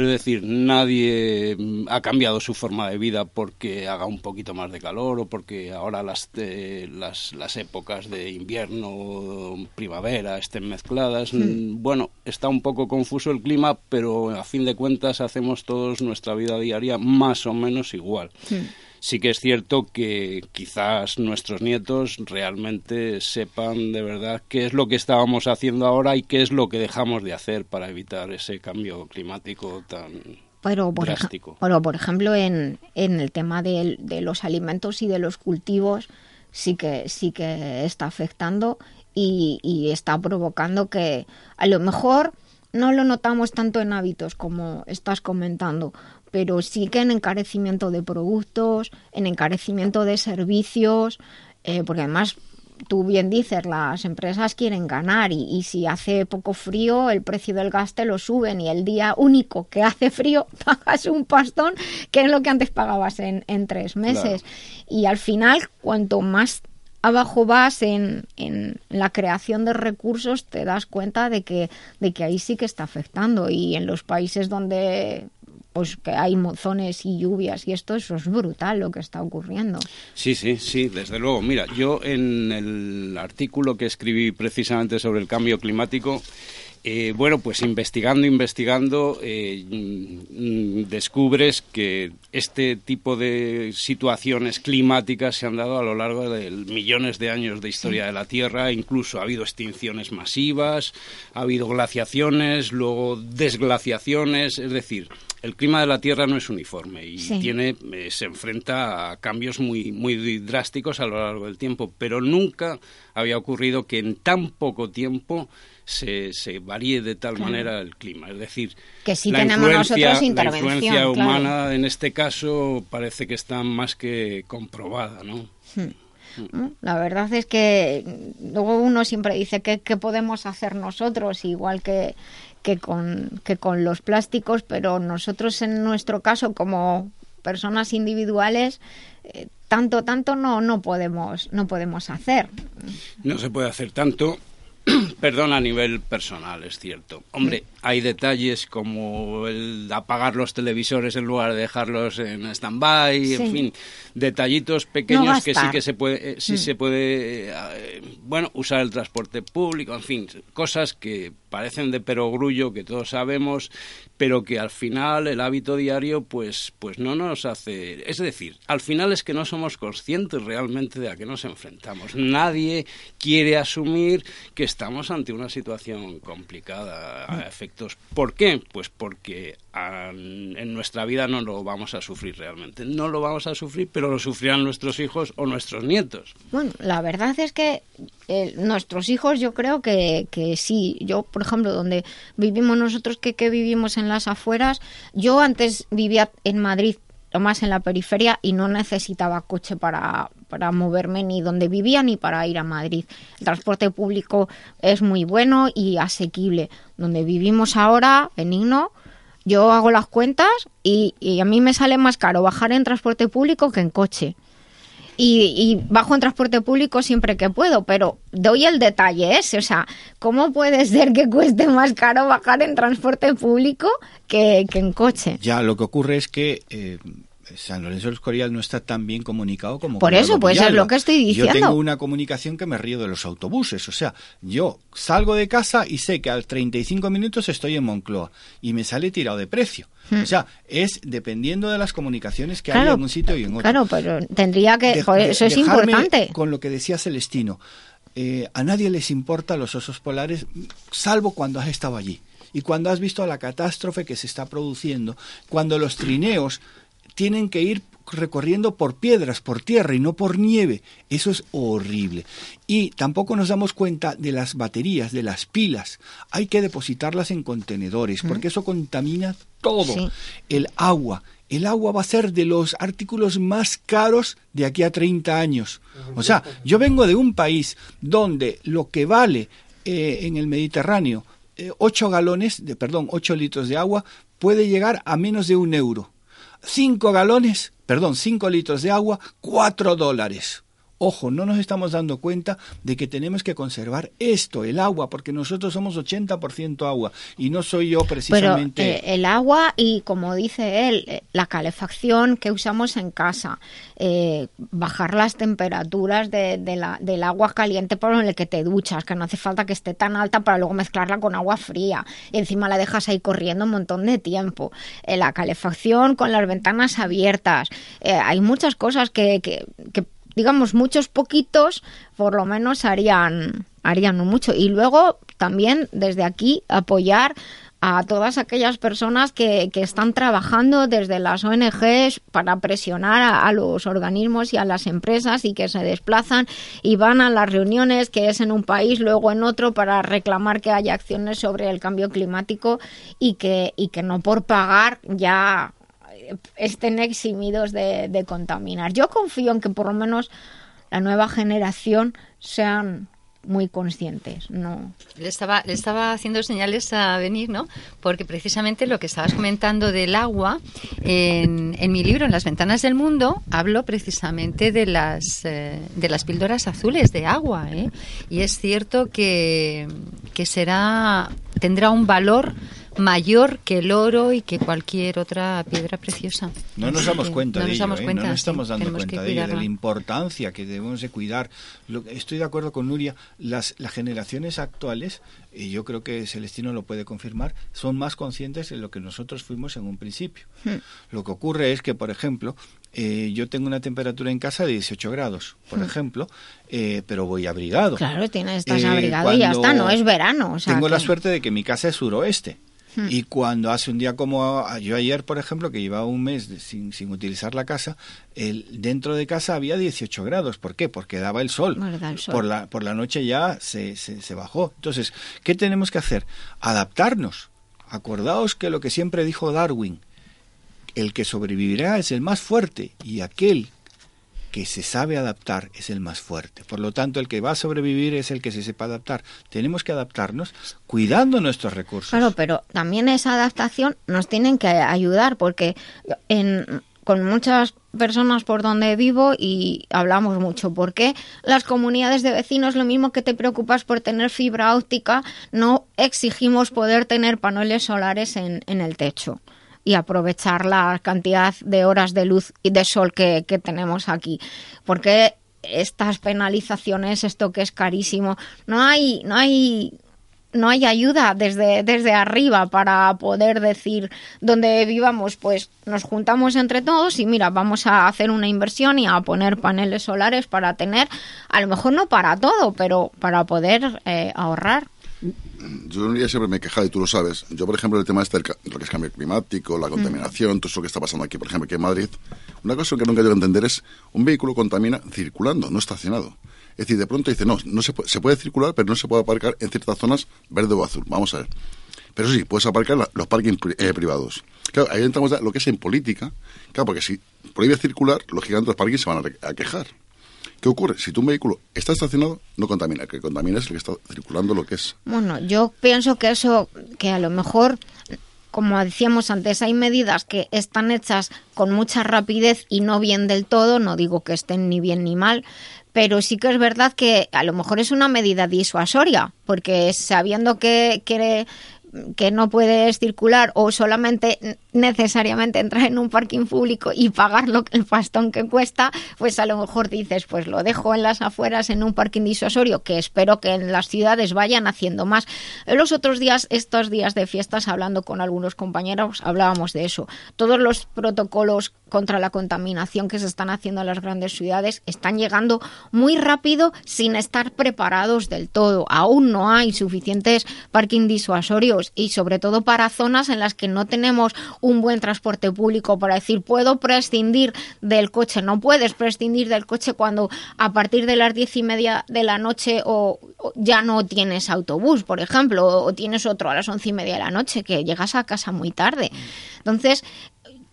es decir nadie mm, ha cambiado su forma de vida porque haga un poquito más de calor o porque ahora las eh, las, las épocas de invierno primavera estén mezcladas. Mm, bueno está un poco confuso el clima pero a fin de cuentas hacemos todos nuestra vida diaria más o menos igual sí que es cierto que quizás nuestros nietos realmente sepan de verdad qué es lo que estábamos haciendo ahora y qué es lo que dejamos de hacer para evitar ese cambio climático tan Pero por, drástico. pero, por ejemplo, en, en el tema de, los alimentos y de los cultivos, sí que, sí que está afectando y, y está provocando que a lo mejor no lo notamos tanto en hábitos como estás comentando, pero sí que en encarecimiento de productos, en encarecimiento de servicios, eh, porque además tú bien dices, las empresas quieren ganar y, y si hace poco frío el precio del gas te lo suben y el día único que hace frío pagas un pastón que es lo que antes pagabas en, en tres meses. Y al final, cuanto más abajo vas en, en la creación de recursos, te das cuenta de que, de que ahí sí que está afectando. Y en los países donde pues que hay mozones y lluvias y esto, eso es brutal lo que está ocurriendo. Sí, sí, sí, desde luego. Mira, yo en el artículo que escribí precisamente sobre el cambio climático, eh, bueno, pues investigando, investigando, eh, mm, descubres que este tipo de situaciones climáticas se han dado a lo largo de millones de años de historia de la Tierra. Incluso ha habido extinciones masivas, ha habido glaciaciones, luego desglaciaciones, es decir. El clima de la Tierra no es uniforme y Sí. tiene, eh, se enfrenta a cambios muy, muy drásticos a lo largo del tiempo, pero nunca había ocurrido que en tan poco tiempo se, se varíe de tal Claro. manera el clima. Es decir, Que sí la tenemos influencia- nosotros La intervención, influencia claro. humana en este caso parece que está más que comprobada, ¿no? ¿no? La verdad es que mm, luego uno siempre dice que qué podemos hacer nosotros, igual que, que, con, que con los plásticos, pero nosotros en nuestro caso como personas individuales eh, tanto tanto no no podemos no podemos hacer. No se puede hacer tanto, perdón, a nivel personal, es cierto. Hombre, hay detalles como el apagar los televisores en lugar de dejarlos en stand-by, Sí. en fin, detallitos pequeños que sí que se puede, eh, sí Mm. se puede, eh, bueno, usar el transporte público, en fin, cosas que parecen de perogrullo, que todos sabemos, pero que al final el hábito diario pues, pues no nos hace... Es decir, al final es que no somos conscientes realmente de a qué nos enfrentamos. Nadie quiere asumir que estamos ante una situación complicada a ¿Por qué? Pues porque en nuestra vida no lo vamos a sufrir realmente. No lo vamos a sufrir, pero lo sufrirán nuestros hijos o nuestros nietos. Bueno, la verdad es que eh, nuestros hijos yo creo que, sí. Yo, por ejemplo, donde vivimos nosotros, que, que vivimos en las afueras, yo antes vivía en Madrid, más en la periferia, y no necesitaba coche para, para moverme ni donde vivía ni para ir a Madrid. El transporte público es muy bueno y asequible. Donde vivimos ahora, Benigno, yo hago las cuentas y, a mí me sale más caro bajar en transporte público que en coche y, bajo en transporte público siempre que puedo, pero doy el detalle ese, o sea, ¿cómo puede ser que cueste más caro bajar en transporte público que, que en coche? Ya, lo que ocurre es que eh, San Lorenzo del Escorial no está tan bien comunicado como Por eso, pues es lo que estoy Yo diciendo. tengo una comunicación que me río de los autobuses, o sea, yo salgo de casa y sé que al 35 minutos estoy en Moncloa y me sale tirado de precio. Hmm. O sea, es dependiendo de las comunicaciones que hay en un sitio y en otro. Claro, pero tendría que, joder, eso es importante. Con lo que decía Celestino, eh, a nadie les importa los osos polares, salvo cuando has estado allí y cuando has visto la catástrofe que se está produciendo, cuando los trineos tienen que ir recorriendo por piedras, por tierra y no por nieve. Eso es horrible. Y tampoco nos damos cuenta de las baterías, de las pilas. Hay que depositarlas en contenedores, porque eso contamina todo. Sí. El agua, el agua va a ser de los artículos más caros de aquí a 30 años. O sea, yo vengo de un país donde lo que vale eh, en el Mediterráneo eh, 8 galones, de, perdón, 8 litros de agua puede llegar a menos de un euro. 5 galones, perdón, 5 litros de agua, 4 dólares. Ojo, no nos estamos dando cuenta de que tenemos que conservar esto, el agua, porque nosotros somos 80% agua y no soy yo Pero precisamente... eh, el agua y, como dice él, eh, la calefacción que usamos en casa, eh, bajar las temperaturas de, de la- del agua caliente por el que te duchas, que no hace falta que esté tan alta para luego mezclarla con agua fría. Y encima la dejas ahí corriendo un montón de tiempo. Eh, la calefacción con las ventanas abiertas. Hay muchas cosas que, que, que, digamos, muchos poquitos, por lo menos harían, harían mucho. Y luego también desde aquí apoyar a todas aquellas personas que, que están trabajando desde las ONGs para presionar a, a los organismos y a las empresas y que se desplazan y van a las reuniones que es en un país, luego en otro, para reclamar que haya acciones sobre el cambio climático y que, y que no por pagar ya estén eximidos de, contaminar. Yo confío en que por lo menos la nueva generación sean muy conscientes, no Le estaba, le estaba haciendo señales a venir, ¿no? Porque precisamente lo que estabas comentando del agua, en, en mi libro, En las ventanas del mundo, hablo precisamente de las, eh, de las píldoras azules de agua, ¿eh? Y es cierto que, que será, tendrá un valor mayor que el oro y que cualquier otra piedra preciosa. No nos damos cuenta no de nos ello, damos ¿eh? cuenta, no nos sí, estamos dando cuenta de ello, de la importancia que debemos de cuidar. Lo- estoy de acuerdo con Nuria, las, las generaciones actuales, y yo creo que Celestino lo puede confirmar, son más conscientes de lo que nosotros fuimos en un principio. Lo que ocurre es que, por ejemplo, eh, yo tengo una temperatura en casa de 18 grados, por Hmm. ejemplo, eh, pero voy abrigado. Claro, tienes, estás Eh, abrigado y ya está, no es verano. O sea tengo la suerte de que mi casa es suroeste. Hmm. Y cuando hace un día como yo ayer, por ejemplo, que llevaba un mes de- sin, sin utilizar la casa, el, dentro de casa había 18 grados. ¿Por qué? Porque daba el sol. Bueno, da el sol. Por, la, por la noche ya se, se, se bajó. Entonces, ¿qué tenemos que hacer? Adaptarnos. Acordaos que lo que siempre dijo Darwin, el que sobrevivirá es el más fuerte y aquel que se sabe adaptar es el más fuerte. Por lo tanto, el que va a sobrevivir es el que se sepa adaptar. Tenemos que adaptarnos cuidando nuestros recursos. Claro, pero también esa adaptación nos tienen que ayudar porque en, con muchas personas por donde vivo y hablamos mucho porque las comunidades de vecinos lo mismo que te preocupas por tener fibra óptica no exigimos poder tener paneles solares en, en el techo y aprovechar la cantidad de horas de luz y de sol que, que tenemos aquí porque estas penalizaciones esto que es carísimo no hay no hay no hay ayuda desde, desde arriba para poder decir donde vivamos, pues nos juntamos entre todos y mira, vamos a hacer una inversión y a poner paneles solares para tener, a lo mejor no para todo, pero para poder eh, ahorrar. Yo día siempre me he quejado, y tú lo sabes. Yo, por ejemplo, el tema este lo que es cambio climático, la contaminación, todo eso que está pasando aquí, por ejemplo, aquí en Madrid, una cosa que nunca llego a entender es un vehículo contamina circulando, no estacionado. Es decir, de pronto dice, no, no se, puede, se puede circular, pero no se puede aparcar en ciertas zonas verde o azul. Vamos a ver. Pero sí, puedes aparcar la- los parking pri- eh, privados. Claro, ahí entramos ya lo que es en política. Claro, porque si prohíbes circular, lógicamente los parkings se van a quejar. ¿Qué ocurre? Si tu vehículo está estacionado, no contamina. El que contamina es el que está circulando lo que es. Bueno, yo pienso que eso, que a lo mejor, como decíamos antes, hay medidas que están hechas con mucha rapidez y no bien del todo, no digo que estén ni bien ni mal, pero sí que es verdad que a lo mejor es una medida disuasoria, porque sabiendo que, que que no puedes circular o solamente necesariamente entrar en un parking público y pagar lo que el pastón que cuesta, pues a lo mejor dices, pues lo dejo en las afueras en un parking disuasorio, que espero que en las ciudades vayan haciendo más. Los otros días, estos días de fiestas, hablando con algunos compañeros, hablábamos de eso. Todos los protocolos contra la contaminación que se están haciendo en las grandes ciudades están llegando muy rápido sin estar preparados del todo. Aún no hay suficientes parking disuasorios y sobre todo para zonas en las que no tenemos un buen transporte público para decir puedo prescindir del coche. No puedes prescindir del coche cuando a partir de las diez y media de la noche o, ya no tienes autobús, por ejemplo, o, o tienes otro a las once y media de la noche que llegas a casa muy tarde. Entonces,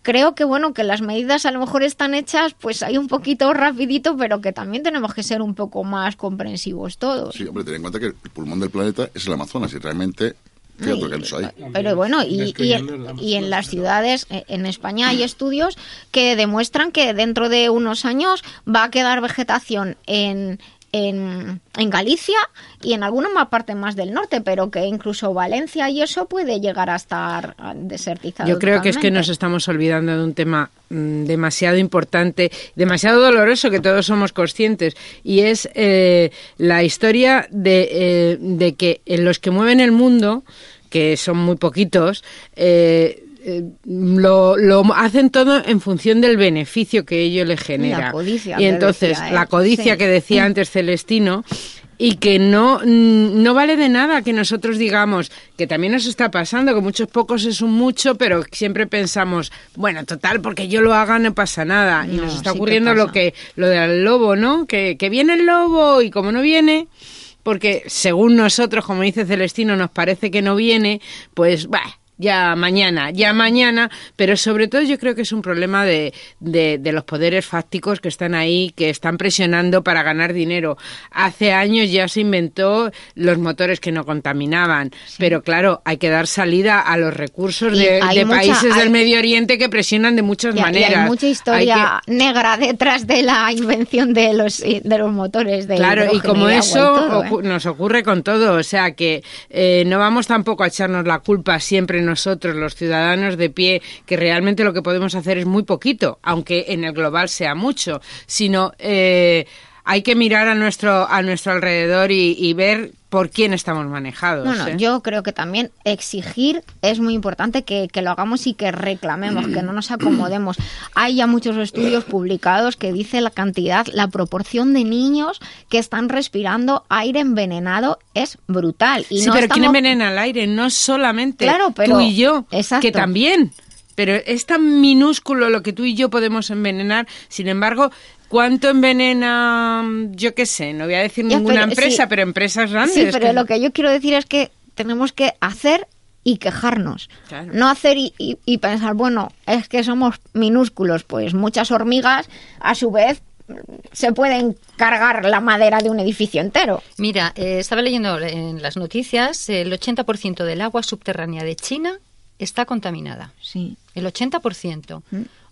creo que bueno, que las medidas a lo mejor están hechas pues hay un poquito rapidito, pero que también tenemos que ser un poco más comprensivos todos. Sí, hombre, ten en cuenta que el pulmón del planeta es el Amazonas y realmente, que hay. Pero bueno, y, y, y en las ciudades, eh, en España hay estudios que demuestran que dentro de unos años va a quedar vegetación en, en, en Galicia y en alguna más parte más del norte, pero que incluso Valencia y eso puede llegar a estar desertizado. Yo creo que es que nos estamos olvidando de un tema mm, demasiado importante, demasiado doloroso que todos somos conscientes y es eh, la historia de, eh, de que en los que mueven el mundo, que son muy poquitos, eh, eh, lo, lo hacen todo en función del beneficio que ello le genera. codicia y entonces, decía, ¿eh? la codicia Sí. que decía antes Celestino, y que no, mm, no vale de nada que nosotros digamos que también nos está pasando, que muchos pocos es un mucho, pero siempre pensamos, bueno, total, porque yo lo haga no pasa nada. y No, nos está sí que ocurriendo lo que lo del lobo, ¿no? Que, que viene el lobo y como no viene, porque según nosotros, como dice Celestino, nos parece que no viene, pues, bah, ya mañana, ya mañana, pero sobre todo yo creo que es un problema de, de, de los poderes fácticos que están ahí, que están presionando para ganar dinero. Hace años ya se inventó los motores que no contaminaban, pero claro, hay que dar salida a los recursos Y de, hay de mucha- países hay- del Medio Oriente que presionan de muchas Y- y maneras. hay mucha Hay historia negra detrás de la invención de los de los motores de Claro, y como y eso todo, ¿eh? nos ocurre con todo, o sea que eh, no vamos tampoco a echarnos la culpa siempre nosotros, los ciudadanos de pie, que realmente lo que podemos hacer es muy poquito, aunque en el global sea mucho, sino eh, hay que mirar a nuestro a nuestro alrededor y, y ver por quién estamos manejados. Bueno, ¿eh? yo creo que también exigir es muy importante que, que lo hagamos y que reclamemos, que no nos acomodemos. Hay ya muchos estudios publicados que dice la cantidad, la proporción de niños que están respirando aire envenenado es brutal. Y sí, no pero ¿quién envenena el aire? No solamente Claro, pero- tú y yo, Exacto. que también. Pero es tan minúsculo lo que tú y yo podemos envenenar. Sin embargo, ¿cuánto envenena, mm, yo qué sé, no voy a decir Ya, ninguna pero- empresa, sí. pero empresas grandes? Sí, pero que- lo que yo quiero decir es que tenemos que hacer y quejarnos. Claro. No hacer y, y- y pensar, bueno, es que somos minúsculos, pues muchas hormigas a su vez se pueden cargar la madera de un edificio entero. Mira, eh, estaba leyendo en las noticias, el 80% del agua subterránea de China está contaminada. Sí. El 80%.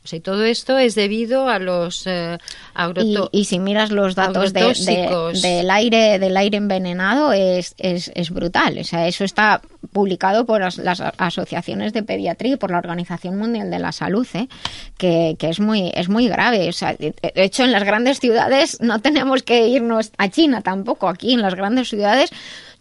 O sea, y todo esto es debido a los eh, Y, agroto- y si miras los datos de- del aire del aire envenenado es, es, es brutal. O sea, eso está publicado por as- las a- asociaciones de pediatría y por la Organización Mundial de la Salud, ¿eh? que, que es muy es muy grave. O sea, de hecho, en las grandes ciudades no tenemos que irnos a China tampoco. Aquí en las grandes ciudades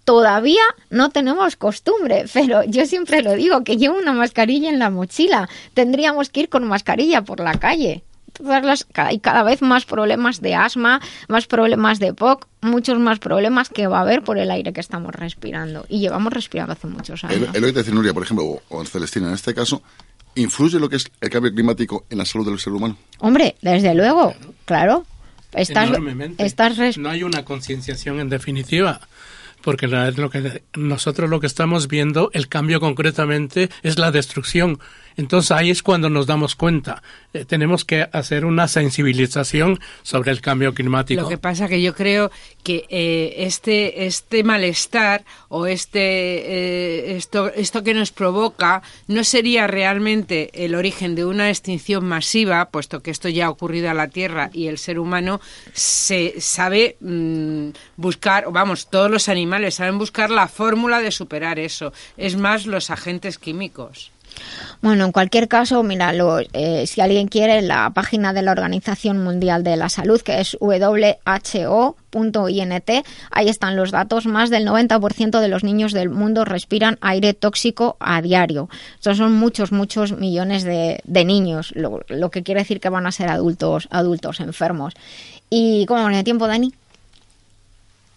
todavía no tenemos costumbre, pero yo siempre lo digo, que llevo una mascarilla en la mochila. Tendríamos que ir con mascarilla por la calle. Todas las, ca- hay cada vez más problemas de asma, más problemas de POC, muchos más problemas que va a haber por el aire que estamos respirando. Y llevamos respirando hace muchos El, años. el oído de Nuria, por ejemplo, o, o Celestina, en este caso, ¿influye lo que es el cambio climático en la salud del ser humano? Hombre, desde luego, claro. Estás, Enormemente. estás res- No hay una concienciación en definitiva. Porque lo que nosotros lo que estamos viendo, el cambio concretamente es la destrucción. Entonces ahí es cuando nos damos cuenta. Eh, tenemos que hacer una sensibilización sobre el cambio climático. Lo que pasa que yo creo que eh, este este malestar o este eh, esto esto que nos provoca no sería realmente el origen de una extinción masiva, puesto que esto ya ha ocurrido a la Tierra y el ser humano se sabe mm, buscar, vamos, todos los animales saben buscar la fórmula de superar eso. Es más los agentes químicos. Bueno, en cualquier caso, mira, lo- eh, si alguien quiere, la página de la Organización Mundial de la Salud, que es who.int, ahí están los datos. Más del 90% de los niños del mundo respiran aire tóxico a diario. Son muchos, muchos millones de, de niños, lo, lo que quiere decir que van a ser adultos, adultos enfermos. ¿Y cómo vamos de tiempo, Dani?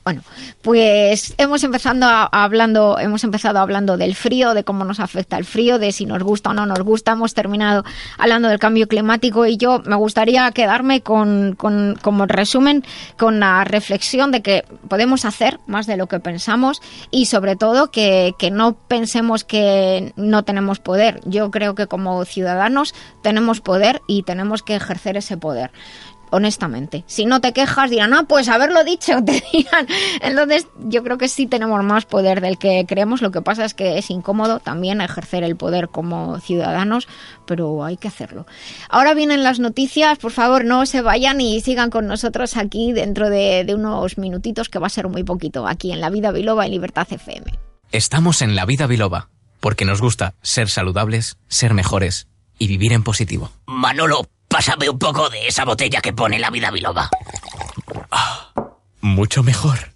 Bueno, pues hemos empezado hablando, hemos empezado hablando del frío, de cómo nos afecta el frío, de si nos gusta o no nos gusta. Hemos terminado hablando del cambio climático y yo me gustaría quedarme con, con- como resumen con la reflexión de que podemos hacer más de lo que pensamos y sobre todo que, que no pensemos que no tenemos poder. Yo creo que como ciudadanos tenemos poder y tenemos que ejercer ese poder honestamente. Si no te quejas, dirán, no, pues haberlo dicho, te dirán. Entonces, yo creo que sí tenemos más poder del que creemos. Lo que pasa es que es incómodo también ejercer el poder como ciudadanos, pero hay que hacerlo. Ahora vienen las noticias, por favor, no se vayan y sigan con nosotros aquí dentro de, de unos minutitos, que va a ser muy poquito, aquí en La Vida Biloba en Libertad FM. Estamos en la vida biloba, porque nos gusta ser saludables, ser mejores y vivir en positivo. Manolo, pásame un poco de esa botella que pone la vida biloba. Mucho mejor.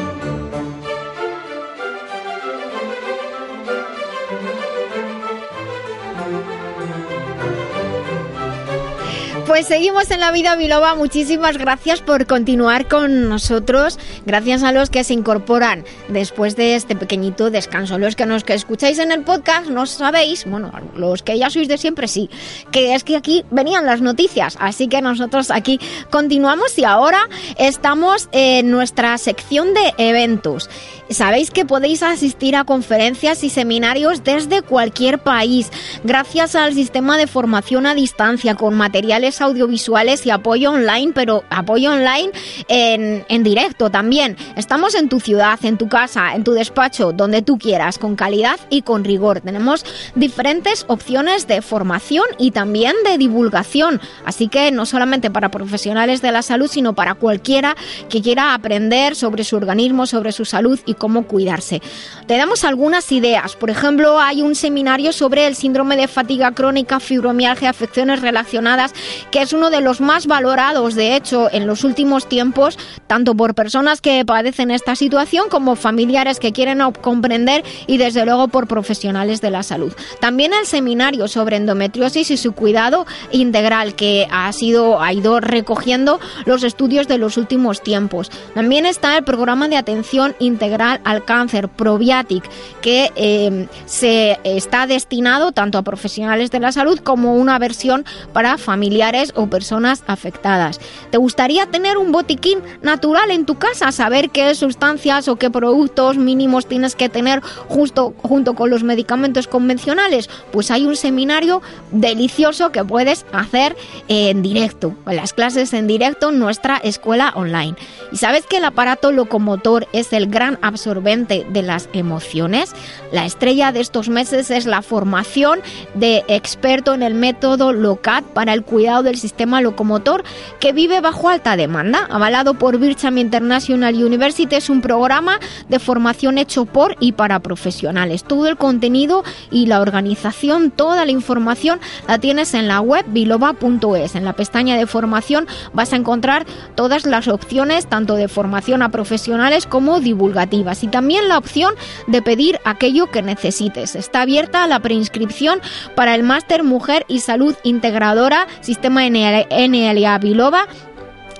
Pues seguimos en la vida biloba. Muchísimas gracias por continuar con nosotros. Gracias a los que se incorporan después de este pequeñito descanso. Los que nos que escucháis en el podcast no sabéis, bueno, los que ya sois de siempre sí, que es que aquí venían las noticias. Así que nosotros aquí continuamos y ahora estamos en nuestra sección de eventos. Sabéis que podéis asistir a conferencias y seminarios desde cualquier país, gracias al sistema de formación a distancia con materiales audiovisuales y apoyo online, pero apoyo online en, en directo también. Estamos en tu ciudad, en tu casa, en tu despacho, donde tú quieras, con calidad y con rigor. Tenemos diferentes opciones de formación y también de divulgación, así que no solamente para profesionales de la salud, sino para cualquiera que quiera aprender sobre su organismo, sobre su salud y cómo cuidarse. Te damos algunas ideas. Por ejemplo, hay un seminario sobre el síndrome de fatiga crónica, fibromialgia, afecciones relacionadas, que es uno de los más valorados, de hecho, en los últimos tiempos, tanto por personas que padecen esta situación como familiares que quieren comprender y desde luego por profesionales de la salud. También el seminario sobre endometriosis y su cuidado integral que ha sido ha ido recogiendo los estudios de los últimos tiempos. También está el programa de atención integral al cáncer Probiatic que eh, se está destinado tanto a profesionales de la salud como una versión para familiares o personas afectadas. ¿Te gustaría tener un botiquín natural en tu casa? Saber qué sustancias o qué productos mínimos tienes que tener justo junto con los medicamentos convencionales. Pues hay un seminario delicioso que puedes hacer en directo, las clases en directo en nuestra escuela online. ¿Y sabes que el aparato locomotor es el gran absorbente de las emociones? La estrella de estos meses es la formación de experto en el método LOCAT para el cuidado del sistema locomotor que vive bajo alta demanda. Avalado por Bircham International University, es un programa de formación hecho por y para profesionales. Todo el contenido y la organización, toda la información la tienes en la web biloba.es. En la pestaña de formación vas a encontrar todas las opciones, tanto de formación a profesionales como divulgativas. Y también la opción de pedir aquello que necesites. Está abierta la preinscripción para el máster Mujer y Salud Integradora Sistema NLA Biloba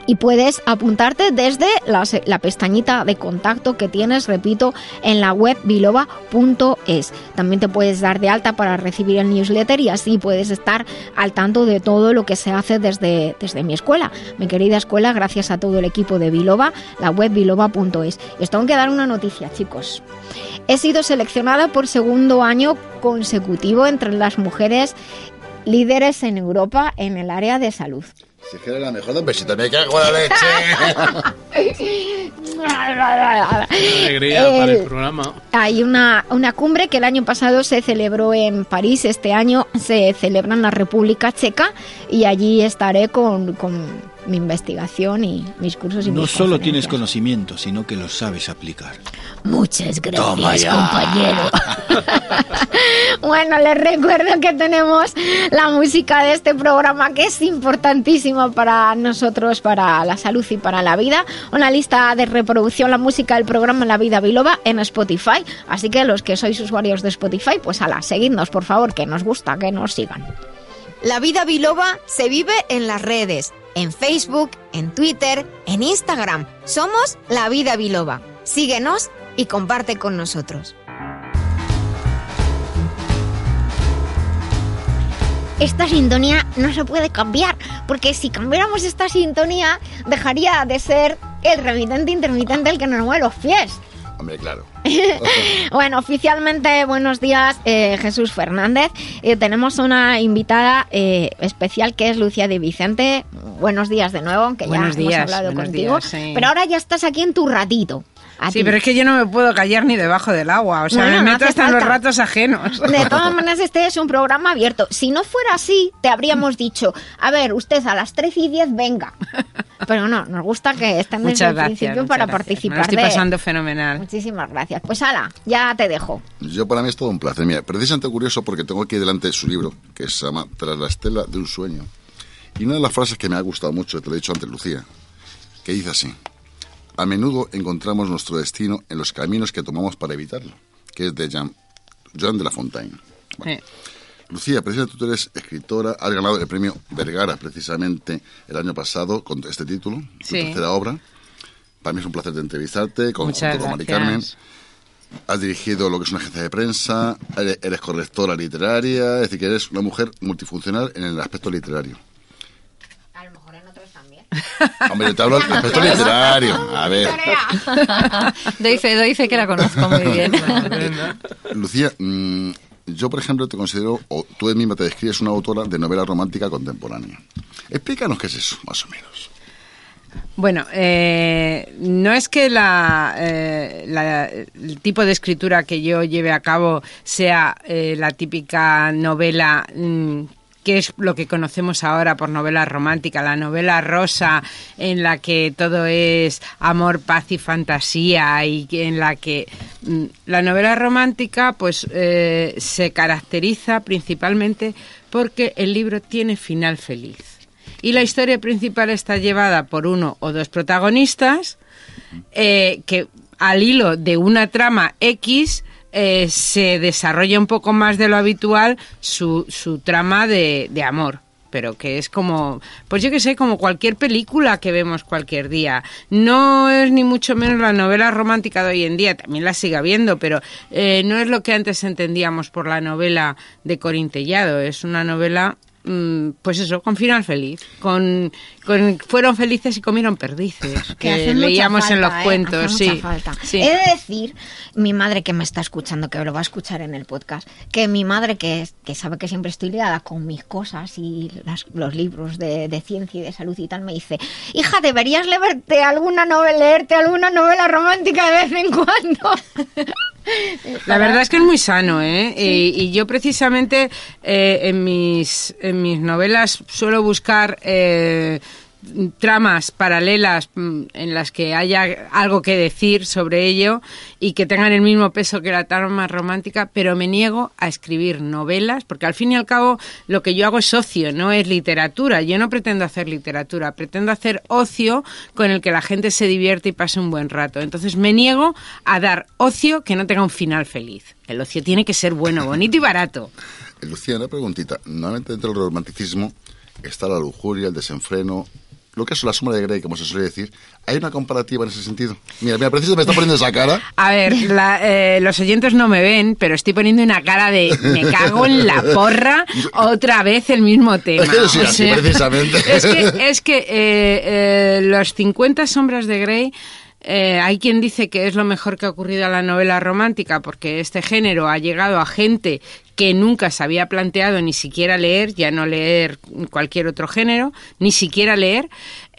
y puedes apuntarte desde la, pestañita de contacto que tienes, repito, en la web biloba.es. También te puedes dar de alta para recibir el newsletter y así puedes estar al tanto de todo lo que se hace desde, desde mi escuela. Mi querida escuela, gracias a todo el equipo de Biloba, la web biloba.es. Y os tengo que dar una noticia, chicos. He sido seleccionada por segundo año consecutivo entre las mujeres líderes en Europa en el área de salud. Si es que era la mejor de besito, me cago en la leche. Alegría para el El- programa. Hay una, una cumbre que el año pasado se celebró en París, este año se celebra en la República Checa y allí estaré con, con mi investigación y mis cursos y No mis solo tienes conocimiento, sino que lo sabes aplicar. Muchas Toma gracias, ya. compañero. bueno, les recuerdo que tenemos la música de este programa que es importantísima para nosotros, para la salud y para la vida. Una lista de reproducción, la música del programa La Vida Biloba en Spotify. Así que los que sois usuarios de Spotify, pues ala, seguidnos, por favor, que nos gusta, que nos sigan. La vida biloba se vive en las redes, en Facebook, en Twitter, en Instagram. Somos La Vida Biloba. Síguenos y comparte con nosotros. Esta sintonía no se puede cambiar, porque si cambiáramos esta sintonía, dejaría de ser el remitente intermitente el que nos mueve los pies. Hombre, claro. Bueno, oficialmente buenos días, eh, Jesús Fernández. Eh, tenemos una invitada eh, especial que es Lucía de Vicente. Buenos días de nuevo, que Buenos ya días, hemos hablado buenos contigo. días, sí. Pero ahora ya estás aquí en tu ratito. A Sí, ti. pero es que yo no me puedo callar ni debajo del agua. O sea, Bueno, me no meto hasta en los ratos ajenos. De todas maneras, este es un programa abierto. Si no fuera así, te habríamos dicho, a ver, usted a las 13 y 10 venga. Pero no, nos gusta que estén desde el principio muchas para gracias. participar. Me lo estoy de- pasando fenomenal. Muchísimas gracias. Pues ala, ya te dejo. Yo para mí es todo un placer. Mira, precisamente curioso porque tengo aquí delante su libro, que se llama Tras la estela de un sueño. Y una de las frases que me ha gustado mucho, te lo he dicho antes, Lucía, que dice así. A menudo encontramos nuestro destino en los caminos que tomamos para evitarlo, que es de Jean, Joan de la Fontaine. Eh, Lucía, precisamente tú eres escritora, has ganado el premio Vergara precisamente el año pasado con este título, tu Sí. tercera obra. Para mí es un placer de entrevistarte con, Muchas junto con Mari. Carmen. Has dirigido lo que es una agencia de prensa, eres, eres correctora literaria, es decir, que eres una mujer multifuncional en el aspecto literario. A lo mejor en otros también. Hombre, yo te hablo del aspecto literario. A ver, doy fe, doy fe que la conozco muy bien. Lucía, mm, yo por ejemplo te considero, o tú misma te describes una autora de novela romántica contemporánea. Explícanos qué es eso, más o menos. Bueno, eh, no es que la, eh, la- el tipo de escritura que yo lleve a cabo sea eh, la típica novela mm, que es lo que conocemos ahora por novela romántica, la novela rosa en la que todo es amor, paz y fantasía y en la que mm, la novela romántica pues eh, se caracteriza principalmente porque el libro tiene final feliz. Y la historia principal está llevada por uno o dos protagonistas eh, que al hilo de una trama X eh, se desarrolla un poco más de lo habitual su, su trama de, de amor pero que es como, pues yo que sé, como cualquier película que vemos cualquier día. No es ni mucho menos la novela romántica de hoy en día, también la sigue habiendo, pero eh, no es lo que antes entendíamos por la novela de Corintellado, es una novela mm, pues eso, con final feliz. Con, con fueron felices y comieron perdices. Que, leíamos en los ¿eh? cuentos, sí. falta. sí. He de decir, mi madre que me está escuchando, que lo va a escuchar en el podcast, que mi madre que, que sabe que siempre estoy liada con mis cosas y las- los libros de, de ciencia y de salud y tal, me dice, hija, deberías leerte alguna novela, leerte alguna novela romántica de vez en cuando. La verdad es que es muy sano, ¿eh? Y, y yo precisamente eh, en, mis, en mis novelas suelo buscar eh, tramas paralelas mm, en las que haya algo que decir sobre ello y que tengan el mismo peso que la trama romántica, pero me niego a escribir novelas, porque al fin y al cabo lo que yo hago es ocio, no es literatura. Yo no pretendo hacer literatura, pretendo hacer ocio con el que la gente se divierte y pase un buen rato. Entonces me niego a dar ocio que no tenga un final feliz. El ocio tiene que ser bueno, bonito y barato. Lucía, una preguntita. Normalmente dentro del romanticismo está la lujuria, el desenfreno, lo que es la sombra de Grey, como se suele decir. ¿Hay una comparativa en ese sentido? Mira, mira, preciso me está poniendo esa cara. A ver, la- eh, los oyentes no me ven, pero estoy poniendo una cara de me cago en la porra otra vez el mismo tema. Es que yo soy O así, precisamente. Es que, es que eh, eh, los 50 sombras de Grey Eh, hay quien dice que es lo mejor que ha ocurrido a la novela romántica porque este género ha llegado a gente que nunca se había planteado ni siquiera leer, ya no leer cualquier otro género, ni siquiera leer.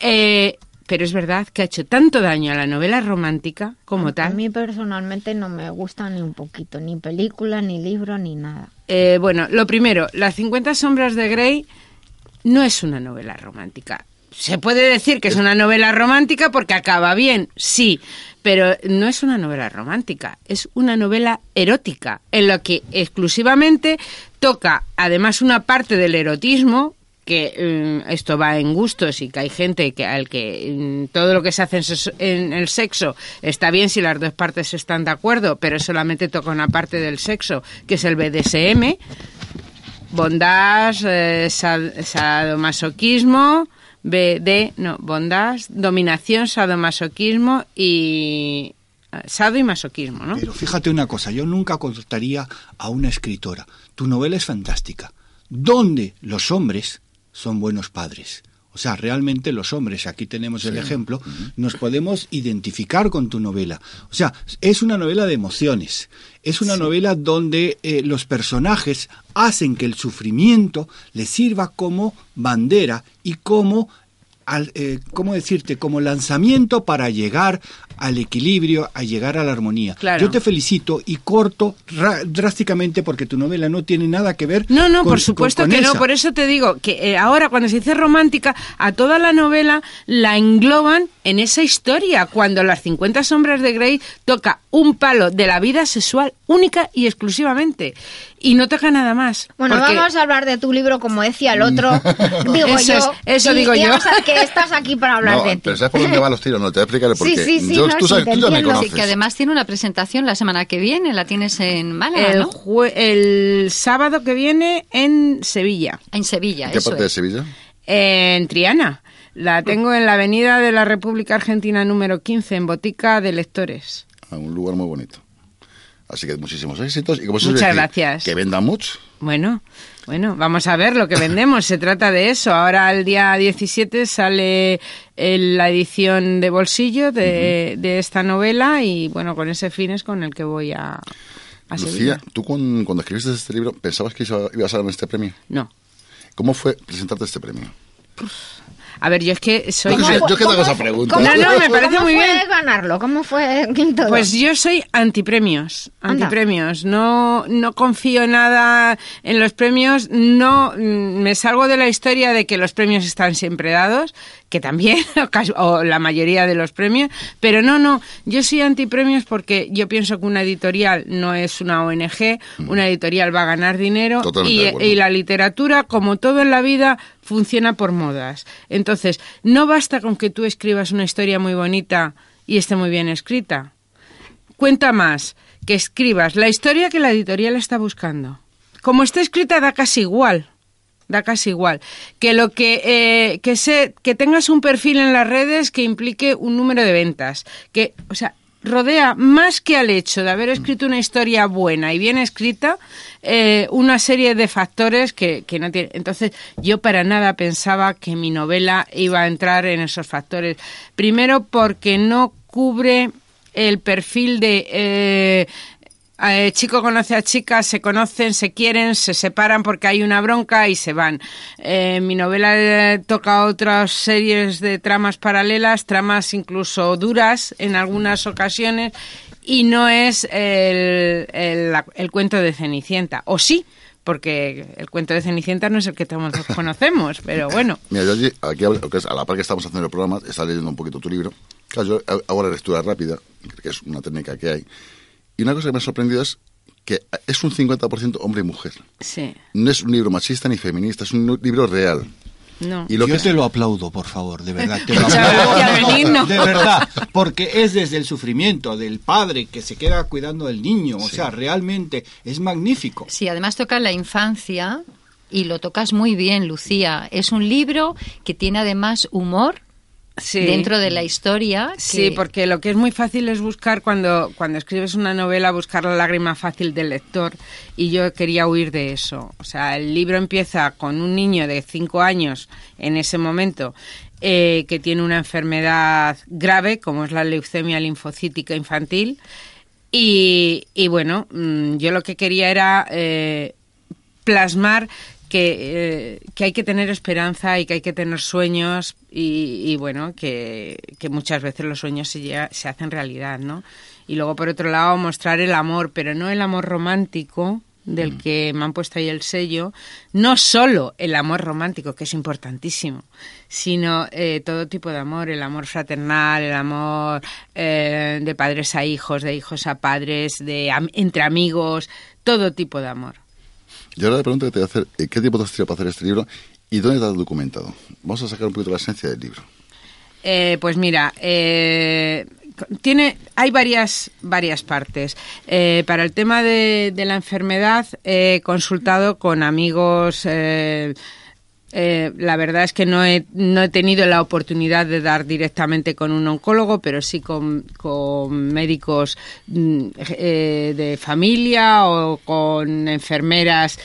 Eh, pero es verdad que ha hecho tanto daño a la novela romántica como A tal. mí personalmente no me gusta ni un poquito, ni película, ni libro, ni nada. Eh, bueno, lo primero, Las 50 sombras de Grey no es una novela romántica. Se puede decir que es una novela romántica porque acaba bien, sí, pero no es una novela romántica, es una novela erótica, en la que exclusivamente toca además una parte del erotismo que mm, esto va en gustos y que hay gente que al que mm, todo lo que se hace en, el sexo está bien si las dos partes están de acuerdo, pero solamente toca una parte del sexo, que es el BDSM, bondage, eh, sad- sadomasoquismo, BD, no, bondage, dominación, sadomasoquismo y eh, sado y masoquismo, ¿no? Pero fíjate una cosa, yo nunca contrataría a una escritora. Tu novela es fantástica. ¿Dónde los hombres son buenos padres? O sea, realmente los hombres, aquí tenemos el ejemplo, nos podemos identificar con tu novela. O sea, es una novela de emociones. Es una novela donde eh, los personajes hacen que el sufrimiento les sirva como bandera y como, al- eh, ¿cómo decirte? Como lanzamiento para llegar al equilibrio, a llegar a la armonía. Claro. Yo te felicito y corto drásticamente porque tu novela no tiene nada que ver No, no, con- por supuesto con- que no. Por eso te digo que eh, ahora cuando se dice romántica, a toda la novela la engloban en esa historia. Cuando las 50 sombras de Grey toca un palo de la vida sexual única y exclusivamente. Y no toca nada más. Bueno, Porque- vamos a hablar de tu libro como decía el otro. digo Eso yo. es- eso y- digo y yo. que estás aquí para hablar No, de ti. pero ¿sabes por dónde van los tiros? No, te voy a explicar el Sí, porqué. sí, sí, Yo- no, tú, sabes, tú ya me conoces. Sí, que además tiene una presentación la semana que viene, la tienes en Málaga, el, ¿no? el sábado que viene en Sevilla. En Sevilla, ¿Qué eso parte de es. Sevilla? En Triana. La tengo en la Avenida de la República Argentina número 15, en Botica de Lectores. A un lugar muy bonito. Así que muchísimos éxitos. Y como Muchas decir, gracias. Que vendan mucho. Bueno, bueno, vamos a ver lo que vendemos. Se trata de eso. Ahora el día 17 sale eh, la edición de bolsillo de, de esta novela y bueno, con ese fin es con el que voy a, a Lucía, Sevilla. ¿tú cuando, cuando escribiste este libro pensabas que iba- ibas a ganar este premio? No. ¿Cómo fue presentarte este premio? A ver, yo es que soy... Yo yo que te hago esa pregunta. No, no, me parece ¿Cómo muy fue bien. ganarlo? ¿Cómo fue todo? Pues yo soy antipremios, antipremios. No, no confío nada en los premios. No, mm, me salgo de la historia de que los premios están siempre dados, que también, o casi- o la mayoría de los premios. Pero no, no. Yo soy antipremios porque yo pienso que una editorial no es una ONG. Una editorial va a ganar dinero Mm. Y, acuerdo. y la literatura, como todo en la vida, funciona por modas. Entonces, no basta con que tú escribas una historia muy bonita y esté muy bien escrita. Cuenta más que escribas la historia que la editorial está buscando. Como está escrita da casi igual. Da casi igual. Que lo que, eh, que, que tengas un perfil en las redes que implique un número de ventas. Que, o sea, rodea más que al hecho de haber escrito una historia buena y bien escrita, eh, una serie de factores que, no tiene. Entonces, yo para nada pensaba que mi novela iba a entrar en esos factores. Primero, porque no cubre el perfil de eh, eh, chico conoce a chica, se conocen, se quieren, se separan porque hay una bronca y se van. Eh, mi novela eh, toca otras series de tramas paralelas, tramas incluso duras en algunas ocasiones, y no es el, el- cuento de Cenicienta. O sí, porque el cuento de Cenicienta no es el que todos conocemos, pero bueno. Mira, yo aquí, a la par que estamos haciendo el programa, está leyendo un poquito tu libro. Claro, yo hago la lectura rápida, que es una técnica que hay. Y una cosa que me ha sorprendido es que es un 50% hombre y mujer. Sí, No es un libro machista ni feminista, es un libro real. no. Y lo Yo que te lo aplaudo, por favor, de verdad. Te lo Muchas aplaudo, gracias, no, no, Benigno. de verdad, porque es desde el sufrimiento del padre que se queda cuidando del niño. O sea, realmente es magnífico. Sí, además toca la infancia y lo tocas muy bien, Lucía. Es un libro que tiene además humor Sí. dentro de la historia. Sí, que- porque lo que es muy fácil es buscar cuando, cuando escribes una novela, buscar la lágrima fácil del lector. Y yo quería huir de eso. O sea, el libro empieza con un niño de cinco años en ese momento eh, que tiene una enfermedad grave, como es la leucemia linfocítica infantil. Y, y bueno, mm, yo lo que quería era eh, plasmar que, eh, que hay que tener esperanza y que hay que tener sueños y, y bueno, que, que muchas veces los sueños se, llega- se hacen realidad, ¿no? Y luego, por otro lado, mostrar el amor, pero no el amor romántico del que me han puesto ahí el sello, no solo el amor romántico, que es importantísimo, sino eh, todo tipo de amor, el amor fraternal, el amor eh, de padres a hijos, de hijos a padres, de entre amigos, todo tipo de amor. Y ahora la pregunta que te voy a hacer, eh, ¿qué tiempo te has tirado para hacer este libro y dónde has documentado? Vamos a sacar un poquito la esencia del libro. Eh, pues mira, eh, tiene, hay varias, varias partes. Eh, para el tema de, de la enfermedad he consultado con amigos. Eh, la verdad es que no he, no he tenido la oportunidad de dar directamente con un oncólogo, pero sí con, con médicos mm, eh, de familia o con enfermeras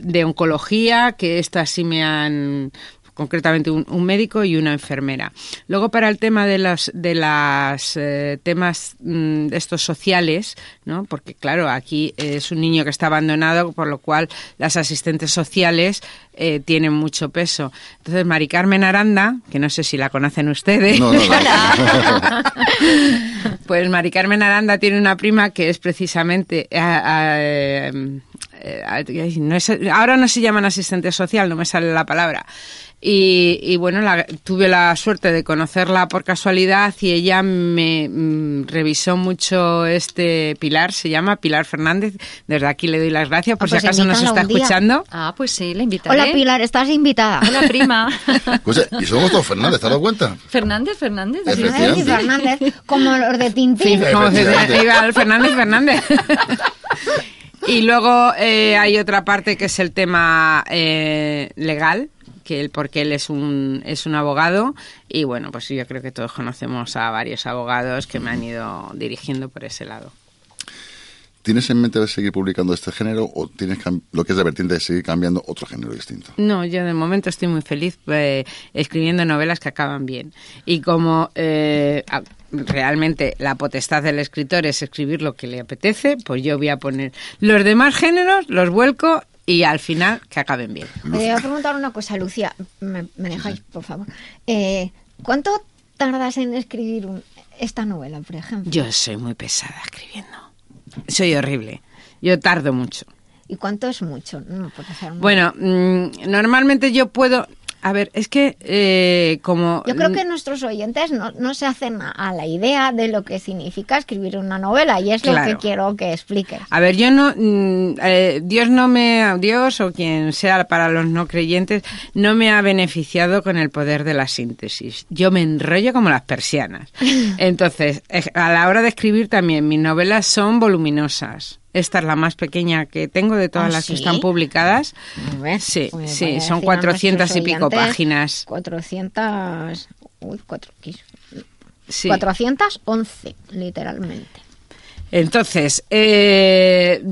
de oncología, que estas sí me han concretamente un, un médico y una enfermera. Luego para el tema de los de las eh, temas mm, estos sociales, ¿no? Porque claro, aquí es un niño que está abandonado, por lo cual las asistentes sociales eh, tienen mucho peso. Entonces, Mari Carmen Aranda, que no sé si la conocen ustedes. No, no, no. Pues Mari Carmen Aranda tiene una prima que es precisamente. eh, eh, ay, no es- ahora no se llaman asistente social, no me sale la palabra. Y, y bueno, la- tuve la suerte de conocerla por casualidad y ella me mm, revisó mucho este Pilar, se llama Pilar Fernández. Desde aquí le doy las gracias por Ah, pues si acaso nos está escuchando. Ah, pues sí, le invitaré. Hola Pilar, estás invitada. Hola, prima. Pues, y somos todos Fernández, ¿te has dado cuenta? Fernández, Fernández. sí. Fernández y Fernández, como los de Tintín. Como se Efectivamente. iba al Fernández Fernández. y luego eh, hay otra parte que es el tema eh, legal, que él, porque él es un, es un abogado y bueno, pues yo creo que todos conocemos a varios abogados que me han ido dirigiendo por ese lado. ¿Tienes en mente de seguir publicando este género o tienes lo que es de vertiente de seguir cambiando otro género distinto? No, yo de momento estoy muy feliz eh, escribiendo novelas que acaban bien. Y como eh, realmente la potestad del escritor es escribir lo que le apetece, pues yo voy a poner los demás géneros, los vuelco y al final que acaben bien. Me voy a preguntar una cosa, Lucía. ¿Me, me dejáis, por favor? Eh, ¿Cuánto tardas en escribir un- esta novela, por ejemplo? Yo soy muy pesada escribiendo. Soy horrible. Yo tardo mucho. ¿Y cuánto es mucho? No, puede ser muy- Bueno, mm, normalmente yo puedo... A ver, es que eh, como... Yo creo que nuestros oyentes no, no se hacen a, la idea de lo que significa escribir una novela y es lo que quiero que expliques. A ver, yo no, mm, eh, Dios no me, Dios o quien sea para los no creyentes, no me ha beneficiado con el poder de la síntesis. Yo me enrollo como las persianas. Entonces, eh, a la hora de escribir también, mis novelas son voluminosas. Esta es la más pequeña que tengo de todas ¿Ah, las que están publicadas. A ver, Sí, pues sí, son decir a 400 y pico páginas. 400... Uy, cuatro, ¿qué es? Sí. 411, literalmente. Entonces, eh,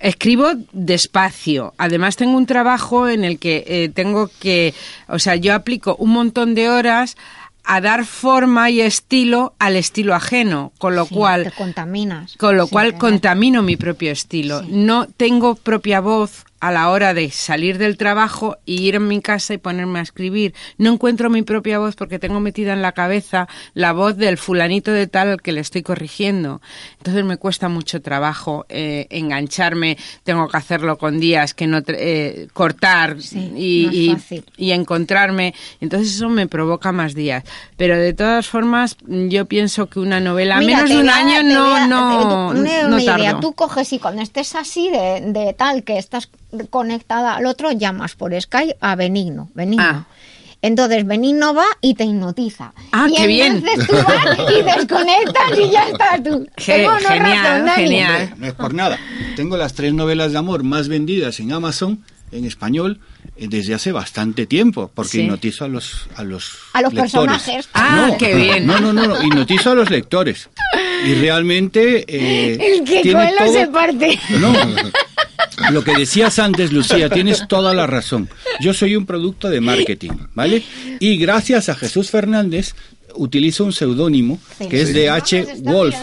escribo despacio. Además, tengo un trabajo en el que eh, tengo que, o sea, yo aplico un montón de horas a dar forma y estilo al estilo ajeno, con lo Sí, cual Te contaminas. con lo cual contamino mi propio estilo. Sí. No tengo propia voz a la hora de salir del trabajo y ir a mi casa y ponerme a escribir. No encuentro mi propia voz porque tengo metida en la cabeza la voz del fulanito de tal al que le estoy corrigiendo. Entonces me cuesta mucho trabajo eh, engancharme. Tengo que hacerlo con días que no eh, cortar Sí, y, no es y- fácil. y encontrarme. Entonces eso me provoca más días. Pero de todas formas, yo pienso que una novela a menos de un año no, a- no, una, no una idea. Tú coges y cuando estés así de, de tal que estás conectada al otro, llamas por Skype a Benigno. Benigno. Ah. Entonces Benigno va y te hipnotiza. Ah, y qué bien. entonces tú vas y desconectas y ya estás tú. Ge- genial, razón, genial. No es por nada. Tengo las tres novelas de amor más vendidas en Amazon en español eh, desde hace bastante tiempo, porque Sí. hipnotizo a los a los, A los lectores. personajes. Ah, No, qué bien. No, no, no, no, hipnotizo a los lectores. Y realmente eh, El que tiene cuela todo- se parte. No, Lo que decías antes, Lucía, tienes toda la razón. Yo soy un producto de marketing, ¿vale? Y gracias a Jesús Fernández utilizo un seudónimo que es de H. Wolf,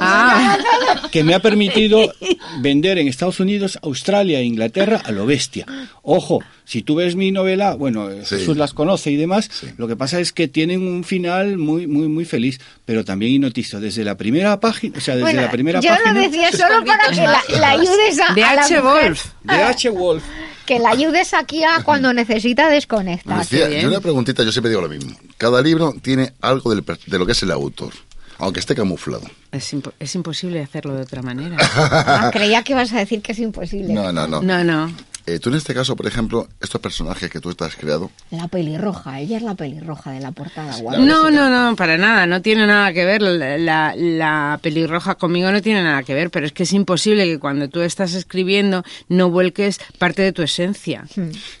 Ah. que me ha permitido vender en Estados Unidos, Australia e Inglaterra a lo bestia. Ojo, si tú ves mi novela, bueno, eh, Jesús las conoce y demás, lo que pasa es que tienen un final muy muy muy feliz, pero también hipnotizo desde la primera página, o sea, desde Bueno, la primera yo página lo decía solo para que la, la ayudes a, De a la H. mujer, Wolf. de H. Wolf. que la ayudes aquí a cuando necesita desconectar. Lucía, yo una preguntita, yo siempre digo lo mismo. Cada libro tiene algo del de lo que es el autor, aunque esté camuflado. Es, impo- es imposible hacerlo de otra manera. Ah, creía que ibas a decir que es imposible. No, no, no. No, no. Eh, tú en este caso, por ejemplo, estos personajes que tú estás creado, La pelirroja, ella es la pelirroja de la portada. No, no, no, para nada, no tiene nada que ver. La, la- la pelirroja conmigo no tiene nada que ver, pero es que es imposible que cuando tú estás escribiendo no vuelques parte de tu esencia.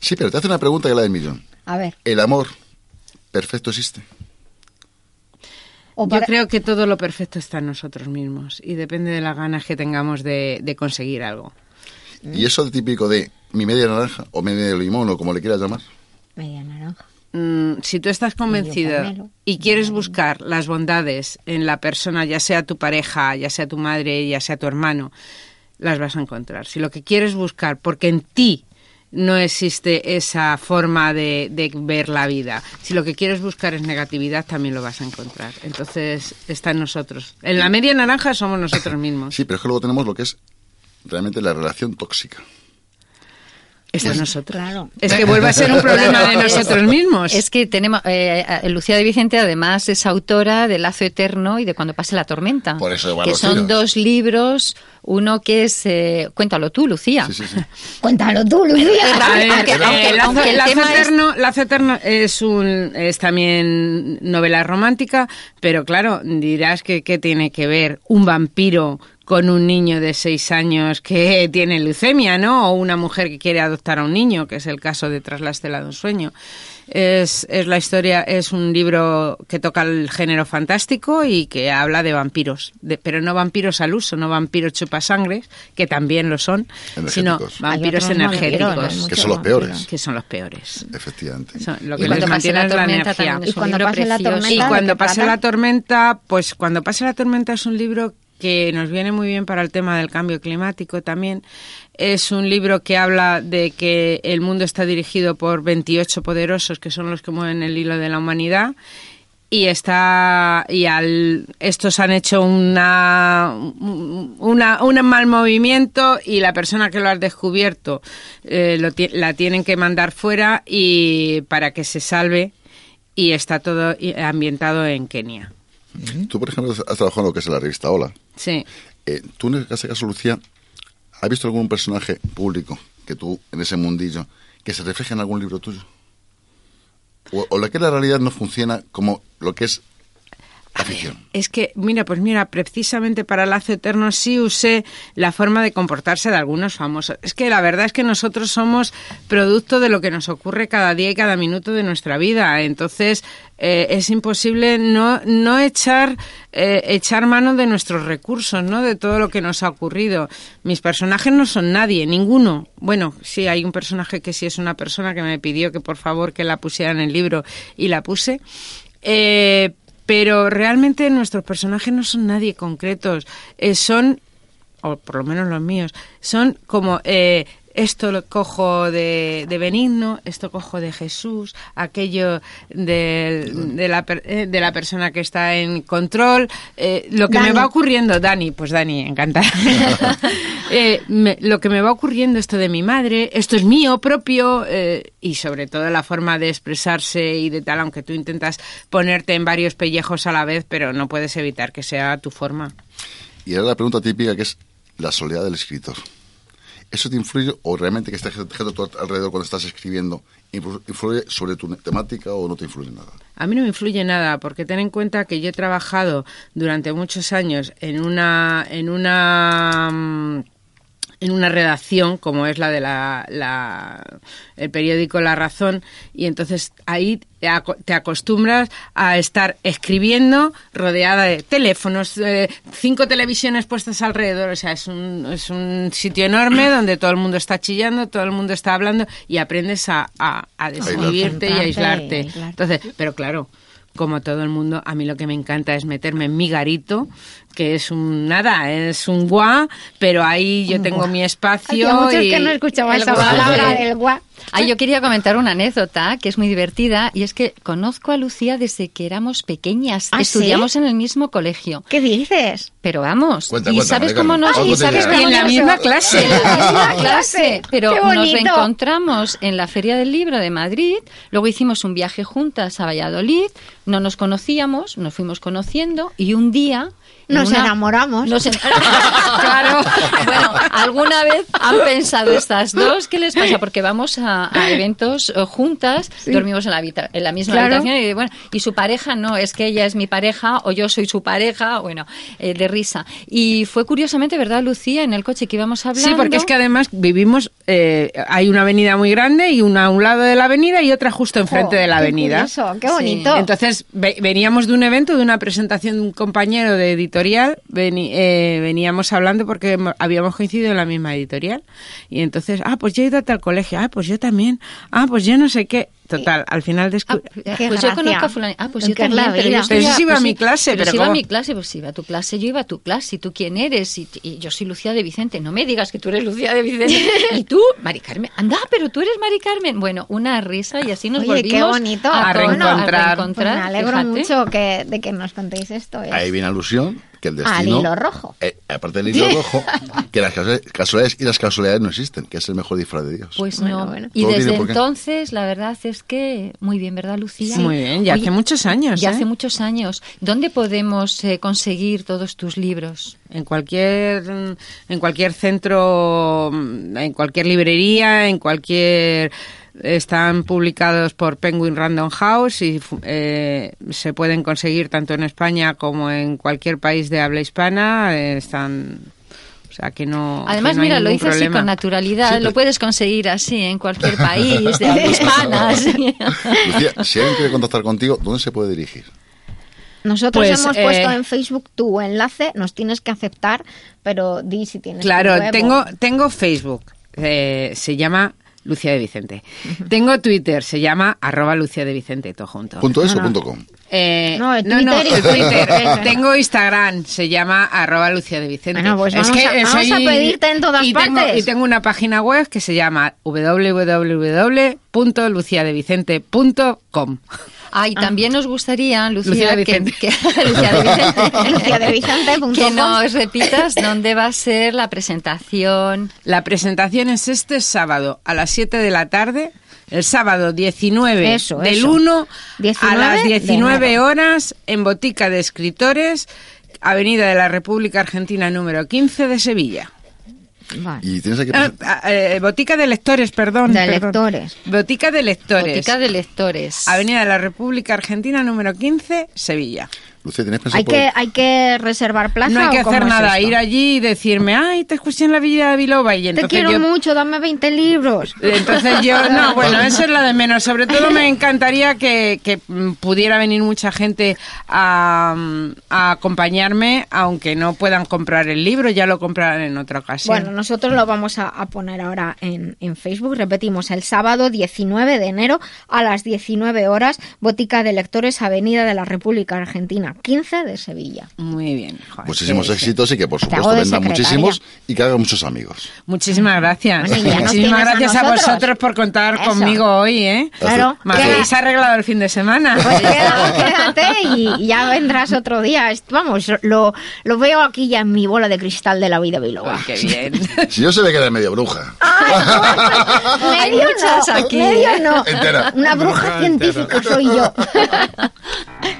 sí, pero te hace una pregunta que es la del millón. A ver, ¿El amor perfecto existe? Yo creo que todo lo perfecto está en nosotros mismos y depende de las ganas que tengamos de, de conseguir algo. Y eso de típico de mi media naranja o media limón o como le quieras llamar. media naranja. Mm, si tú estás convencido pomelo. y quieres buscar las bondades en la persona, ya sea tu pareja, ya sea tu madre, ya sea tu hermano, las vas a encontrar. Si lo que quieres buscar, porque en ti no existe esa forma de, de ver la vida, si lo que quieres buscar es negatividad, también lo vas a encontrar. Entonces está en nosotros. En la media naranja somos nosotros mismos. Sí, pero es que luego tenemos lo que es realmente la relación tóxica. Está en nosotros. Claro. Es que vuelve a ser un problema de Es- nosotros mismos. Es que tenemos. eh, eh, Lucía de Vicente, además, es autora de Lazo Eterno y de Cuando pase la tormenta. Por eso Que son tiros. dos libros. Uno que es. eh, cuéntalo tú, Lucía. Sí, sí, sí. Cuéntalo tú, Lucía. A ver, Aunque- eh, aunque- Lazo- aunque el Lazo tema es- Eterno, Lazo Eterno es un es también novela romántica, pero claro, dirás que qué tiene que ver un vampiro con un niño de seis años que tiene leucemia, ¿no? O una mujer que quiere adoptar a un niño, que es el caso de Tras la estela de un sueño. Es, es la historia, es un libro que toca el género fantástico y que habla de vampiros, de- pero no vampiros al uso, no vampiros chupasangres, que también lo son, sino vampiros energéticos. ¿no? Que son los peores. Que son los peores. Efectivamente. Son- lo Y que cuando les pase mantiene la es la tormenta energía. Y cuando pase la tormenta, Y ¿de cuando pase la tormenta, pues cuando pase la tormenta es un libro que nos viene muy bien para el tema del cambio climático también. Es un libro que habla de que el mundo está dirigido por 28 poderosos que son los que mueven el hilo de la humanidad y está y al estos han hecho una una un mal movimiento y la persona que lo ha descubierto eh, la tienen que mandar fuera y para que se salve y está todo ambientado en Kenia. Tú, por ejemplo, has trabajado en lo que es la revista Hola. Sí. Eh, tú, en este caso, Lucía, ¿has visto algún personaje público que tú, en ese mundillo, que se refleje en algún libro tuyo? O, o la que la realidad no funciona como lo que es Es que, mira, pues mira, precisamente para Lazo Eterno sí usé la forma de comportarse de algunos famosos. Es que la verdad es que nosotros somos producto de lo que nos ocurre cada día y cada minuto de nuestra vida. Entonces, eh, es imposible no, no echar, eh, echar mano de nuestros recursos, ¿no? De todo lo que nos ha ocurrido. Mis personajes no son nadie, ninguno. Bueno, sí, hay un personaje que sí es una persona que me pidió que por favor que la pusiera en el libro y la puse. Eh, pero realmente nuestros personajes no son nadie concretos, eh, son, o por lo menos los míos, son como eh, esto lo cojo de, de Benigno, esto cojo de Jesús, aquello de, de, la, per- eh, de la persona que está en control, eh, lo que me va ocurriendo, Dani, pues Dani, encantada. Eh, me- lo que me va ocurriendo, esto de mi madre, esto es mío propio eh, y sobre todo la forma de expresarse y de tal, aunque tú intentas ponerte en varios pellejos a la vez, pero no puedes evitar que sea tu forma. Y ahora la pregunta típica que es la soledad del escritor. ¿Eso te influye o realmente que está gente tu alrededor cuando estás escribiendo influ- influye sobre tu temática o no te influye nada? A mí no me influye nada, porque ten en cuenta que yo he trabajado durante muchos años en una, en una, mm, en una redacción como es la de la, la- el periódico La Razón y entonces ahí te aco- te acostumbras a estar escribiendo rodeada de teléfonos, eh, cinco televisiones puestas alrededor, o sea, es un, es un sitio enorme donde todo el mundo está chillando, todo el mundo está hablando y aprendes a, a, a desvivirte y a aislarte. Entonces, pero claro, como todo el mundo, a mí lo que me encanta es meterme en mi garito, que es un nada, es un guá, pero ahí yo Un tengo guá. mi espacio. Hacía mucho y que no escuchaba El esa palabra del guá. Ah, yo quería comentar una anécdota que es muy divertida y es que conozco a Lucía desde que éramos pequeñas. ¿Ah, Estudiamos en el mismo colegio. ¿Qué dices? Pero vamos, Cuenta, ¿y cuenta, sabes cómo nos y sabes cómo en la misma clase. En la misma clase, pero nos reencontramos en la Feria del Libro de Madrid, luego hicimos un viaje juntas a Valladolid, no nos conocíamos, nos fuimos conociendo y un día Nos una- enamoramos. nos en- claro. Bueno, ¿alguna vez han pensado estas dos? ¿Qué les pasa? Porque vamos a, a eventos eh, juntas, dormimos en la, habita- en la misma Claro. habitación y bueno, y su pareja no, es que ella es mi pareja o yo soy su pareja, bueno, eh, de risa. Y fue curiosamente, ¿verdad, Lucía, en el coche que íbamos hablando? Sí, porque es que además vivimos, eh, hay una avenida muy grande y una a un lado de la avenida y otra justo enfrente Jo, de la qué avenida. curioso, qué bonito. Entonces ve- veníamos de un evento, de una presentación de un compañero de editorial, veni- eh, veníamos hablando porque habíamos coincidido en la misma editorial y entonces, ah, pues yo he ido a tal colegio, ah, pues yo también, ah, pues yo no sé qué. Total, al final descubrí... Eh, Qué pues yo gracia. conozco a fulano. Ah, pues yo también. Pero, yo Pero iba a pues mi sí, clase, pero si iba a ¿cómo? mi clase, pues si iba a tu clase, yo iba a tu clase. ¿Y tú quién eres? Y, y yo soy Lucía de Vicente. No me digas que tú eres Lucía de Vicente. y tú, Mari Carmen. Anda, pero tú eres Mari Carmen. Bueno, una risa y así nos Oye, qué volvimos bonito. A todo, reencontrar. Pues me alegro fíjate. mucho que, de que nos contéis esto. ¿eh? Ahí viene alusión que el Al destino... hilo rojo. eh, aparte del hilo rojo, que las casualidades- y las casualidades no existen, que es el mejor disfraz de Dios. Pues Bueno, no. bueno. Y desde entonces, la verdad es que muy bien, ¿verdad, Lucía? Muy bien, ya hace muchos años, Ya ¿eh? hace muchos años. ¿Dónde podemos eh, conseguir todos tus libros? en cualquier en cualquier centro en cualquier librería en cualquier están publicados por Penguin Random House y eh, se pueden conseguir tanto en España como en cualquier país de habla hispana eh, están o sea que no Además, que no hay mira, lo dices así con naturalidad. Sí, lo puedes conseguir así en cualquier país de habla hispana. Lucía, si alguien quiere contactar contigo, ¿dónde se puede dirigir? Nosotros Pues, hemos eh, puesto en Facebook tu enlace, nos tienes que aceptar, pero di si tienes Claro, tengo, tengo Facebook, eh, se llama Lucía de Vicente. Tengo Twitter, se llama arroba Lucía de Vicente, todo junto. ¿Punto es No, o no. punto com? Eh, No, el no, no, el Twitter. Eso. tengo Instagram, se llama arroba Lucía de Vicente. Bueno, pues vamos a- vamos a pedirte en todas y tengo, partes. y tengo una página web que se llama www.luciadevicente.com. Ah, y también nos gustaría, Lucía, Lucía de que, Vicente. que- Lucía de Vicente. Luciadevicente.com. que nos repitas dónde va a ser la presentación. La presentación es este sábado a las 7 de la tarde. El sábado 19 Eso, del eso. 1 a 19 las de 19 enero. horas en Botica de Escritores, Avenida de la República Argentina número 15 de Sevilla. Vale. Y tienes aquí... Ah, ah, eh, botica de Lectores, perdón. De perdón. lectores. Botica de Lectores. Botica de lectores. Avenida de la República Argentina número 15, Sevilla. Lucía, ¿tienes pensado ¿Hay poder- que, ¿Hay que reservar plaza No hay que hacer nada, ir allí y decirme, ay, te escuché en la Villa de Biloba y Te entonces quiero yo... mucho, dame 20 libros. Entonces yo, no, bueno, eso es lo de menos. Sobre todo me encantaría que, que, pudiera venir mucha gente a, a acompañarme, aunque no puedan comprar el libro, ya lo comprarán en otra ocasión. Bueno, nosotros lo vamos a, a poner ahora en, en Facebook. Repetimos, el sábado 19 de enero a las 19 horas, Botica de Lectores, Avenida de la República Argentina, 15 de Sevilla. Muy bien. joder, Muchísimos sí, sí. éxitos y que por supuesto vendan muchísimos y que hagan muchos amigos. Muchísimas gracias. Bueno, Muchísimas a gracias a, nosotros. vosotros por contar Eso. conmigo hoy, ¿eh? Claro. Me habéis arreglado el fin de semana. Pues queda- quédate y, ya vendrás otro día. Vamos, lo, lo veo aquí ya en mi bola de cristal de la vida biloba. Qué bien. Si yo se ve que eres medio bruja. Hay Medio muchas no, aquí, medio no. Entera. Una bruja científica soy yo.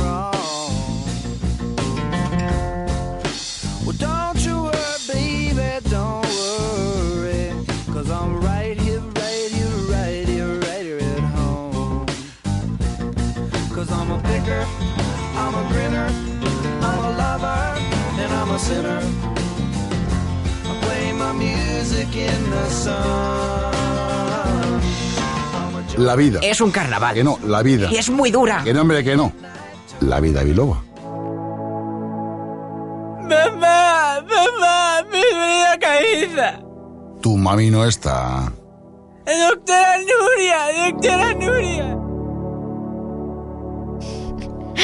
I play my music in the sun. La vida. Es un carnaval. Que no, la vida. Y es muy dura. Que no, hombre, que no. La vida biloba. Mamá, mamá, mi vida caída. Tu mami no está. Doctora Nuria, doctora Nuria.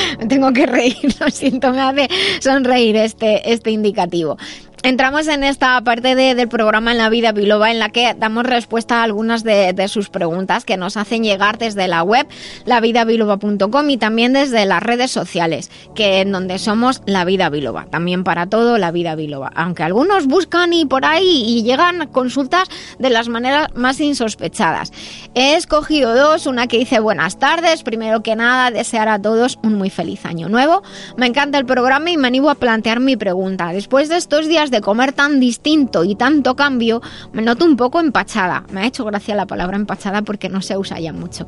Tengo que reír, lo siento, me hace sonreír este, este indicativo. Entramos en esta parte de- del programa En la Vida Biloba en la que damos respuesta a algunas de, de sus preguntas que nos hacen llegar desde la web lavidabiloba.com y también desde las redes sociales, que en donde somos La Vida Biloba. También para todo La Vida Biloba. Aunque algunos buscan y por ahí y llegan consultas de las maneras más insospechadas. He escogido dos, una que dice buenas tardes, primero que nada desear a todos un muy feliz año nuevo. Me encanta el programa y me animo a plantear mi pregunta. Después de estos días de comer tan distinto y tanto cambio, me noto un poco empachada. Me ha hecho gracia la palabra empachada porque no se usa ya mucho.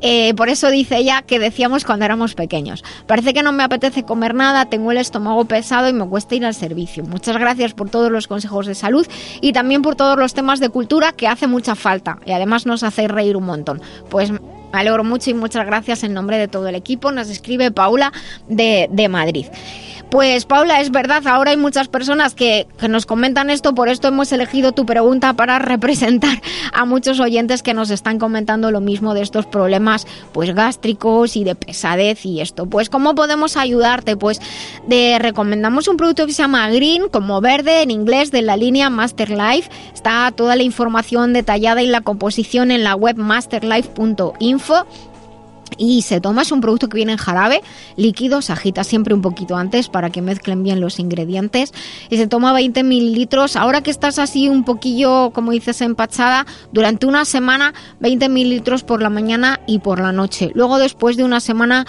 Eh, por eso dice ella que decíamos cuando éramos pequeños. Parece que no me apetece comer nada, tengo el estómago pesado y me cuesta ir al servicio. Muchas gracias por todos los consejos de salud y también por todos los temas de cultura que hace mucha falta y además nos hacéis reír un montón. Pues me alegro mucho y muchas gracias en nombre de todo el equipo. Nos escribe Paula de, de Madrid. Pues Paula, es verdad, ahora hay muchas personas que, que nos comentan esto, por esto hemos elegido tu pregunta para representar a muchos oyentes que nos están comentando lo mismo de estos problemas pues gástricos y de pesadez y esto. Pues ¿cómo podemos ayudarte? Pues de, recomendamos un producto que se llama Green, como verde en inglés, de la línea Master Life. Está toda la información detallada y la composición en la web masterlife.info. Y se toma, es un producto que viene en jarabe líquido, se agita siempre un poquito antes para que mezclen bien los ingredientes. Y se toma 20 mililitros. Ahora que estás así un poquillo, como dices, empachada, durante una semana 20 mililitros por la mañana y por la noche. Luego después de una semana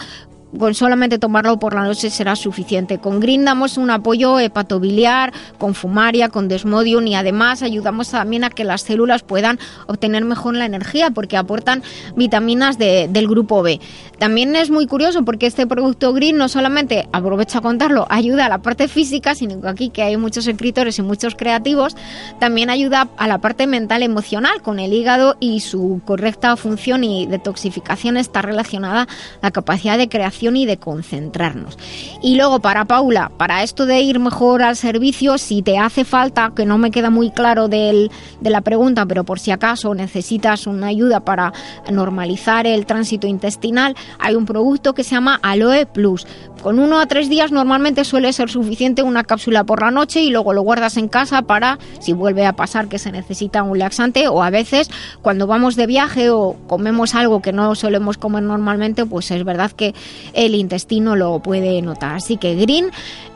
con solamente tomarlo por la noche será suficiente. Con Green damos un apoyo hepatobiliar, con fumaria, con desmodium y además ayudamos también a que las células puedan obtener mejor la energía porque aportan vitaminas de- del grupo B. También es muy curioso porque este producto Green no solamente, aprovecho a contarlo, ayuda a la parte física, sino que aquí que hay muchos escritores y muchos creativos, también ayuda a la parte mental emocional con el hígado y su correcta función y detoxificación está relacionada a la capacidad de creación y de concentrarnos. Y luego para Paula, para esto de ir mejor al servicio, si te hace falta, que no me queda muy claro del- de la pregunta, pero por si acaso necesitas una ayuda para normalizar el tránsito intestinal, hay un producto que se llama Aloe Plus. Con uno a tres días normalmente suele ser suficiente una cápsula por la noche y luego lo guardas en casa para si vuelve a pasar que se necesita un laxante o a veces cuando vamos de viaje o comemos algo que no solemos comer normalmente, pues es verdad que el intestino lo puede notar. Así que Green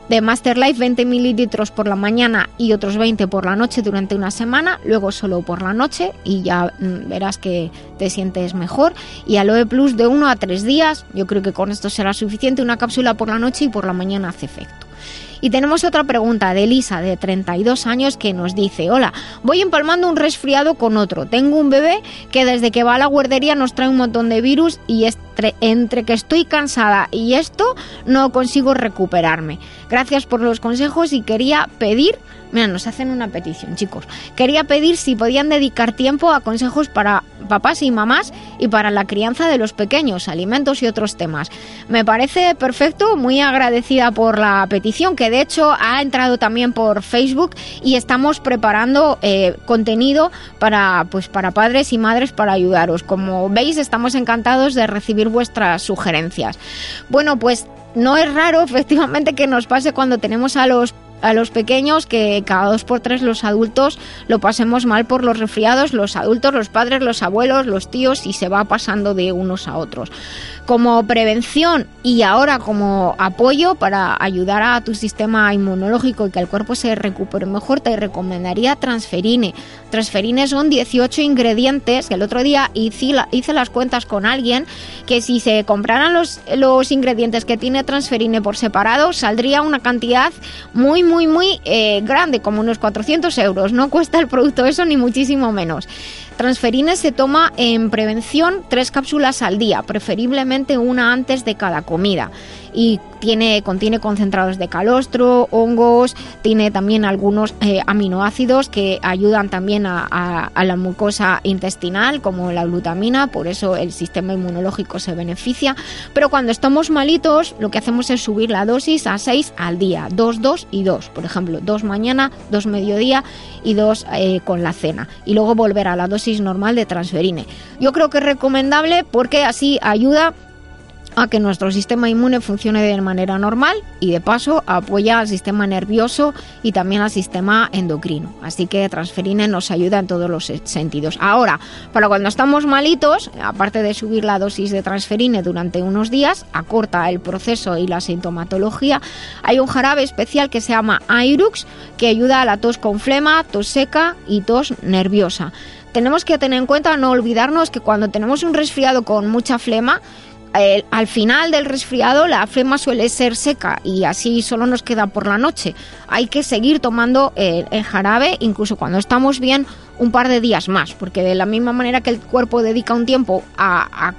de Master Life 20 mililitros por la mañana y otros 20 por la noche durante una semana, luego solo por la noche y ya mm, verás que te sientes mejor. Y Aloe Plus de 1 a 3 días, yo creo que con esto será suficiente, una cápsula por la noche y por la mañana hace efecto. Y tenemos otra pregunta de Elisa, de 32 años, que nos dice, hola, voy empalmando un resfriado con otro. Tengo un bebé que desde que va a la guardería nos trae un montón de virus y entre, entre que estoy cansada y esto no consigo recuperarme. Gracias por los consejos y quería pedir Mira, nos hacen una petición, chicos. Quería pedir si podían dedicar tiempo a consejos para papás y mamás y para la crianza de los pequeños, alimentos y otros temas. Me parece perfecto, muy agradecida por la petición, que de hecho ha entrado también por Facebook y estamos preparando eh, contenido para, pues, para padres y madres para ayudaros. Como veis, estamos encantados de recibir vuestras sugerencias. Bueno, pues no es raro efectivamente que nos pase cuando tenemos a los a los pequeños que cada dos por tres los adultos lo pasemos mal por los resfriados, los adultos, los padres, los abuelos, los tíos y se va pasando de unos a otros. Como prevención y ahora como apoyo para ayudar a tu sistema inmunológico y que el cuerpo se recupere mejor, te recomendaría transferine. Transferine son 18 ingredientes, el otro día hice, hice las cuentas con alguien, que si se compraran los, los ingredientes que tiene transferine por separado, saldría una cantidad muy, muy, muy eh, grande, como unos 400 euros. No cuesta el producto eso ni muchísimo menos. Transferine se toma en prevención tres cápsulas al día, preferiblemente una antes de cada comida. Y tiene, contiene concentrados de calostro, hongos, tiene también algunos eh, aminoácidos que ayudan también a, a, la mucosa intestinal, como la glutamina, por eso el sistema inmunológico se beneficia. Pero cuando estamos malitos, lo que hacemos es subir la dosis a 6 al día, 2, 2 y 2. Por ejemplo, 2 mañana, 2 mediodía y 2 eh, con la cena. Y luego volver a la dosis normal de transferine. Yo creo que es recomendable porque así ayuda a que nuestro sistema inmune funcione de manera normal y de paso apoya al sistema nervioso y también al sistema endocrino. Así que transferine nos ayuda en todos los sentidos. Ahora, para cuando estamos malitos, aparte de subir la dosis de transferine durante unos días, acorta el proceso y la sintomatología, hay un jarabe especial que se llama Airux que ayuda a la tos con flema, tos seca y tos nerviosa tenemos que tener en cuenta no olvidarnos que cuando tenemos un resfriado con mucha flema, al final del resfriado la flema suele ser seca y así solo nos queda por la noche. Hay que seguir tomando el, el jarabe incluso cuando estamos bien un par de días más, porque de la misma manera que el cuerpo dedica un tiempo a,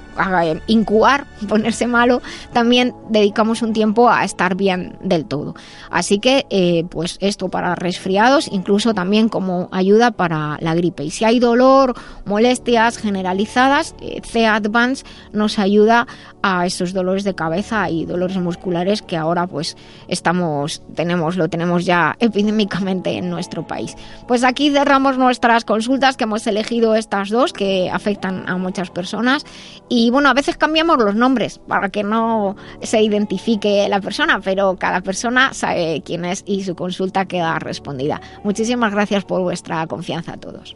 incubar, ponerse malo, también dedicamos un tiempo a estar bien del todo. Así que, eh, pues esto para resfriados, incluso también como ayuda para la gripe. Y si hay dolor, molestias generalizadas, eh, C-Advance nos ayuda a esos dolores de cabeza y dolores musculares que ahora pues estamos, tenemos, lo tenemos ya epidémicamente en nuestro país. Pues aquí cerramos nuestras consultas que hemos elegido estas dos que afectan a muchas personas y bueno, a veces cambiamos los nombres para que no se identifique la persona, pero cada persona sabe quién es y su consulta queda respondida. Muchísimas gracias por vuestra confianza a todos.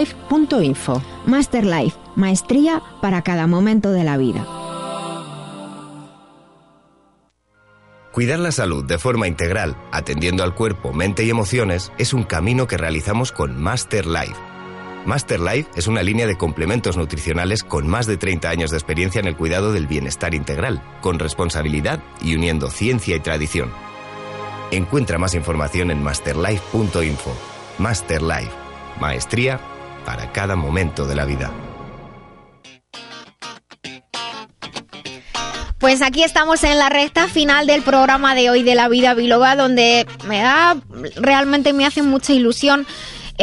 masterlife.info. Masterlife, maestría para cada momento de la vida. Cuidar la salud de forma integral, atendiendo al cuerpo, mente y emociones, es un camino que realizamos con Master Life. Master Life es una línea de complementos nutricionales con más de 30 años de experiencia en el cuidado del bienestar integral, con responsabilidad y uniendo ciencia y tradición. Encuentra más información en masterlife.info. Master Life, maestría para cada momento de la vida. Pues aquí estamos en la recta final del programa de hoy de la vida biloba, donde me da, realmente me hace mucha ilusión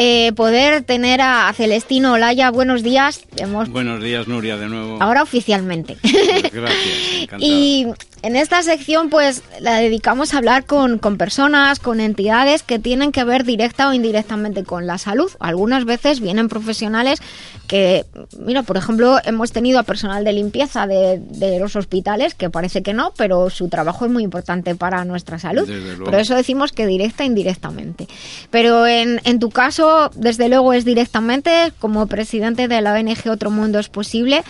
eh, poder tener a Celestino Olaya. Buenos días. Hemos Buenos días, Nuria, de nuevo. ahora oficialmente. Pues gracias, encantado. Y en esta sección, pues, la dedicamos a hablar con, con personas, con entidades que tienen que ver directa o indirectamente con la salud. Algunas veces vienen profesionales que, mira, por ejemplo, hemos tenido a personal de limpieza de, de los hospitales, que parece que no, pero su trabajo es muy importante para nuestra salud. Por eso decimos que directa e indirectamente. Pero en, en tu caso, desde luego es directamente, como presidente de la ONG Otro Mundo es Posible,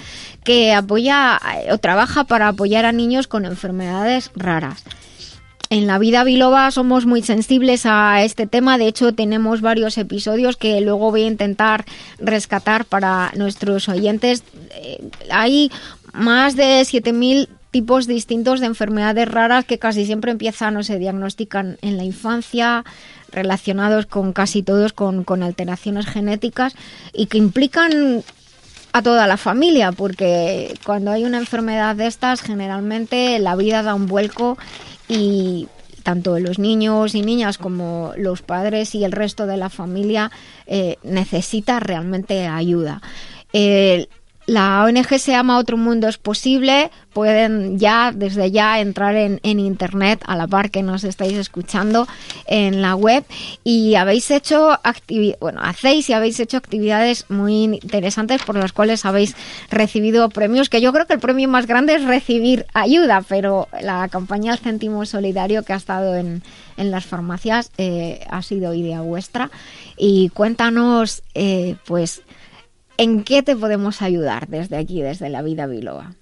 que apoya eh, o trabaja para apoyar a niños con enfermedades raras. En la vida biloba somos muy sensibles a este tema, de hecho tenemos varios episodios que luego voy a intentar rescatar para nuestros oyentes. Eh, hay más de 7000 tipos distintos de enfermedades raras que casi siempre empiezan o se diagnostican en la infancia, relacionados con casi todos con, con alteraciones genéticas y que implican a toda la familia, porque cuando hay una enfermedad de estas, generalmente la vida da un vuelco y tanto los niños y niñas como los padres y el resto de la familia eh, necesita realmente ayuda. La ONG se llama Otro Mundo es Posible. Pueden ya, desde ya, entrar en, internet a la par que nos estáis escuchando en la web. Y habéis hecho bueno, hacéis y habéis hecho actividades muy interesantes por las cuales habéis recibido premios. Que yo creo que el premio más grande es recibir ayuda, pero la campaña El Céntimo Solidario que ha estado en, en las farmacias eh, ha sido idea vuestra. Y cuéntanos, eh, pues, ¿En qué te podemos ayudar desde aquí, desde la vida biloba?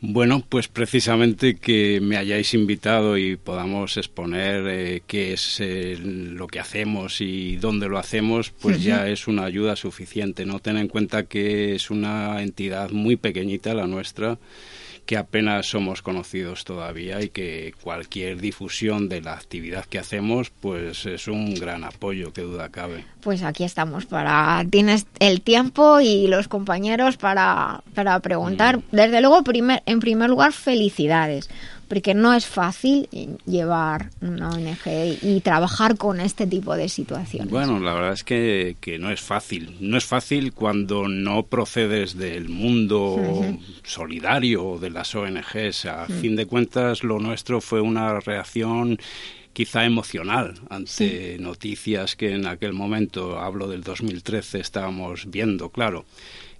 Bueno, pues precisamente que me hayáis invitado y podamos exponer eh, qué es eh, lo que hacemos y dónde lo hacemos, pues ya es una ayuda suficiente. No ten en cuenta que es una entidad muy pequeñita la nuestra que apenas somos conocidos todavía y que cualquier difusión de la actividad que hacemos pues es un gran apoyo, que duda cabe. Pues aquí estamos para tienes el tiempo y los compañeros para, para preguntar. Desde luego, primer, en primer lugar, felicidades, porque no es fácil llevar una ONG y trabajar con este tipo de situaciones. Bueno, la verdad es que, que no es fácil. No es fácil cuando no procedes del mundo Ujú. solidario o de las ONGs. A fin de cuentas, lo nuestro fue una reacción quizá emocional ante noticias que en aquel momento, hablo del 2013, estábamos viendo, claro.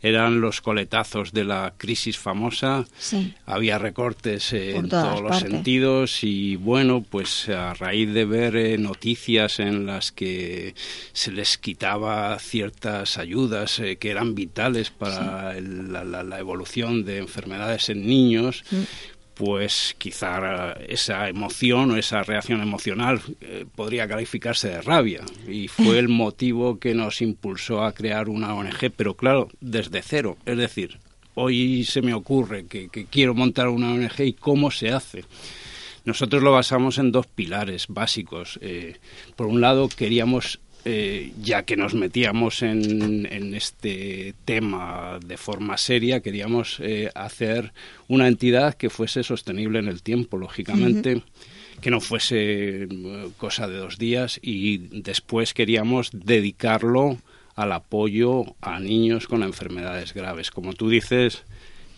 Eran los coletazos de la crisis famosa, Sí. había recortes eh, en todos los partes. sentidos y bueno, pues a raíz de ver eh, noticias en las que se les quitaba ciertas ayudas eh, que eran vitales para el- la, la- la evolución de enfermedades en niños, pues quizá esa emoción o esa reacción emocional eh, podría calificarse de rabia y fue el motivo que nos impulsó a crear una ONG, pero claro, desde cero, es decir, hoy se me ocurre que, quiero montar una ONG y cómo se hace. Nosotros lo basamos en dos pilares básicos. Eh, por un lado, queríamos, eh, ya que nos metíamos en, en este tema de forma seria, queríamos eh, hacer una entidad que fuese sostenible en el tiempo, lógicamente. Que no fuese eh, cosa de dos días y después queríamos dedicarlo al apoyo a niños con enfermedades graves. Como tú dices,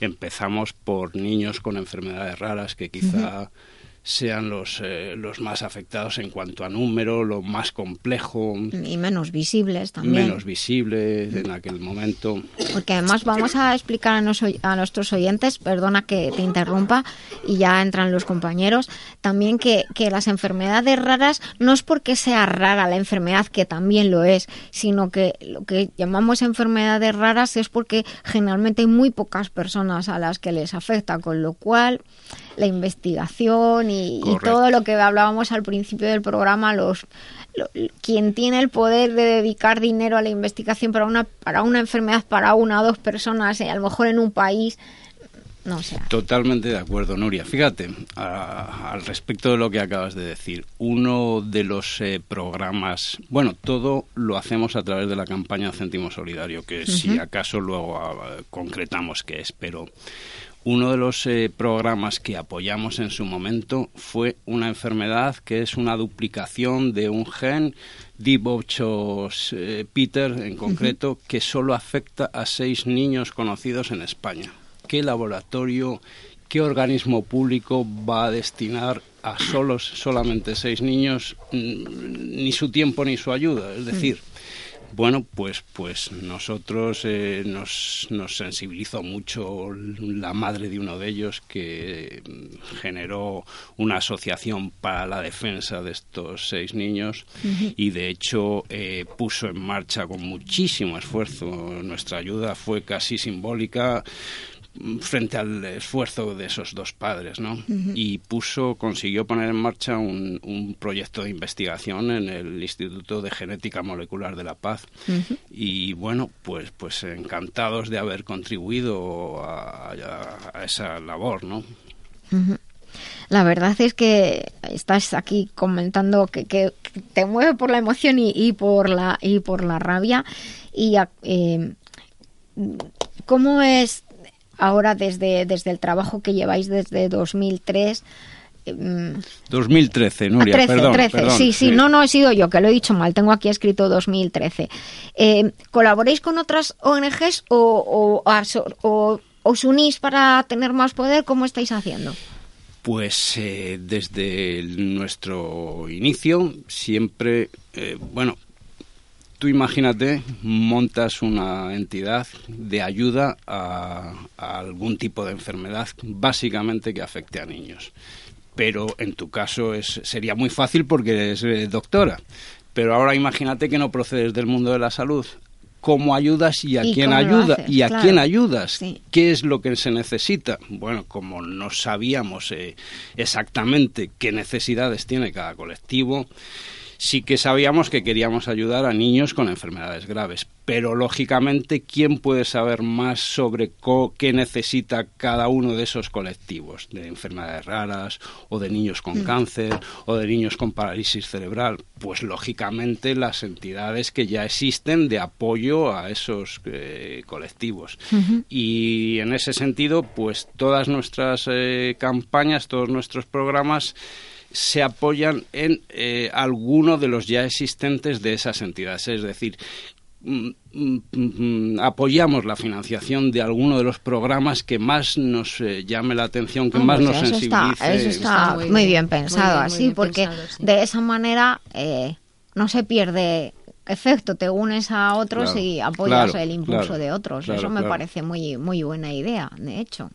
empezamos por niños con enfermedades raras que quizá sean los, eh, los más afectados en cuanto a número, lo más complejo, Y menos visibles también. menos visible en aquel momento. Porque además vamos a explicar a, nos- a nuestros oyentes, perdona que te interrumpa, y ya entran los compañeros, también que, que las enfermedades raras no es porque sea rara la enfermedad, que también lo es, sino que lo que llamamos enfermedades raras es porque generalmente hay muy pocas personas a las que les afecta, con lo cual la investigación y, todo lo que hablábamos al principio del programa, los lo- quien tiene el poder de dedicar dinero a la investigación para una para una enfermedad para una o dos personas, eh, a lo mejor en un país, no sé. Totalmente de acuerdo, Nuria. Fíjate, a- al respecto de lo que acabas de decir, uno de los eh, programas, bueno, todo lo hacemos a través de la campaña Céntimo Solidario, que si acaso luego ah, concretamos qué es, pero Uno de los eh, programas que apoyamos en su momento fue una enfermedad que es una duplicación de un gen DIB8 eh, Peter en concreto, que solo afecta a seis niños conocidos en España. ¿Qué laboratorio, qué organismo público va a destinar a solos solamente seis niños mm, ni su tiempo ni su ayuda? Es decir, bueno, pues, pues nosotros eh, nos, nos sensibilizó mucho la madre de uno de ellos que mm, generó una asociación para la defensa de estos seis niños y de hecho eh, puso en marcha con muchísimo esfuerzo. Nuestra ayuda fue casi simbólica frente al esfuerzo de esos dos padres, ¿no? Y puso, consiguió poner en marcha un, un proyecto de investigación en el Instituto de Genética Molecular de la Paz. Y bueno, pues, pues encantados de haber contribuido a, a- a esa labor, ¿no? La verdad es que estás aquí comentando que, que te mueve por la emoción y, y por la y por la rabia y eh, cómo es ahora desde desde el trabajo que lleváis desde 2003 mm, 2013, Nuria, Ah, 13, perdón. 13, perdón, sí, sí, sí. no, no he sido yo, que lo he dicho mal, tengo aquí escrito 2013. Eh, ¿Colaboréis con otras ONGs o, o, o os unís para tener más poder? ¿Cómo estáis haciendo? Pues eh, desde el- nuestro inicio siempre, eh, bueno, tú imagínate, montas una entidad de ayuda a, a algún tipo de enfermedad, básicamente que afecte a niños. Pero en tu caso es, sería muy fácil porque eres eh, doctora. Pero ahora imagínate que no procedes del mundo de la salud. ¿Cómo ayudas y a ¿Y quién ayuda? haces? ¿Y a Claro. quién ayudas? Sí. ¿Qué es lo que se necesita? Bueno, como no sabíamos eh, exactamente qué necesidades tiene cada colectivo, sí que sabíamos que queríamos ayudar a niños con enfermedades graves. Pero lógicamente, ¿quién puede saber más sobre qué necesita cada uno de esos colectivos? De enfermedades raras, o de niños con Mm. cáncer, o de niños con parálisis cerebral. Pues lógicamente las entidades que ya existen de apoyo a esos eh, colectivos. Y en ese sentido, pues todas nuestras eh, campañas, todos nuestros programas se apoyan en eh, alguno de los ya existentes de esas entidades. Es decir, mm, mm, mm, apoyamos la financiación de alguno de los programas que más nos eh, llame la atención, que Ah, más pues nos eso está, sensibilice. eso está muy, bien pensado, así, porque de esa manera eh, no se pierde efecto, te unes a otros Claro, y apoyas claro, el impulso claro, de otros. eso me parece muy, muy buena idea, de hecho.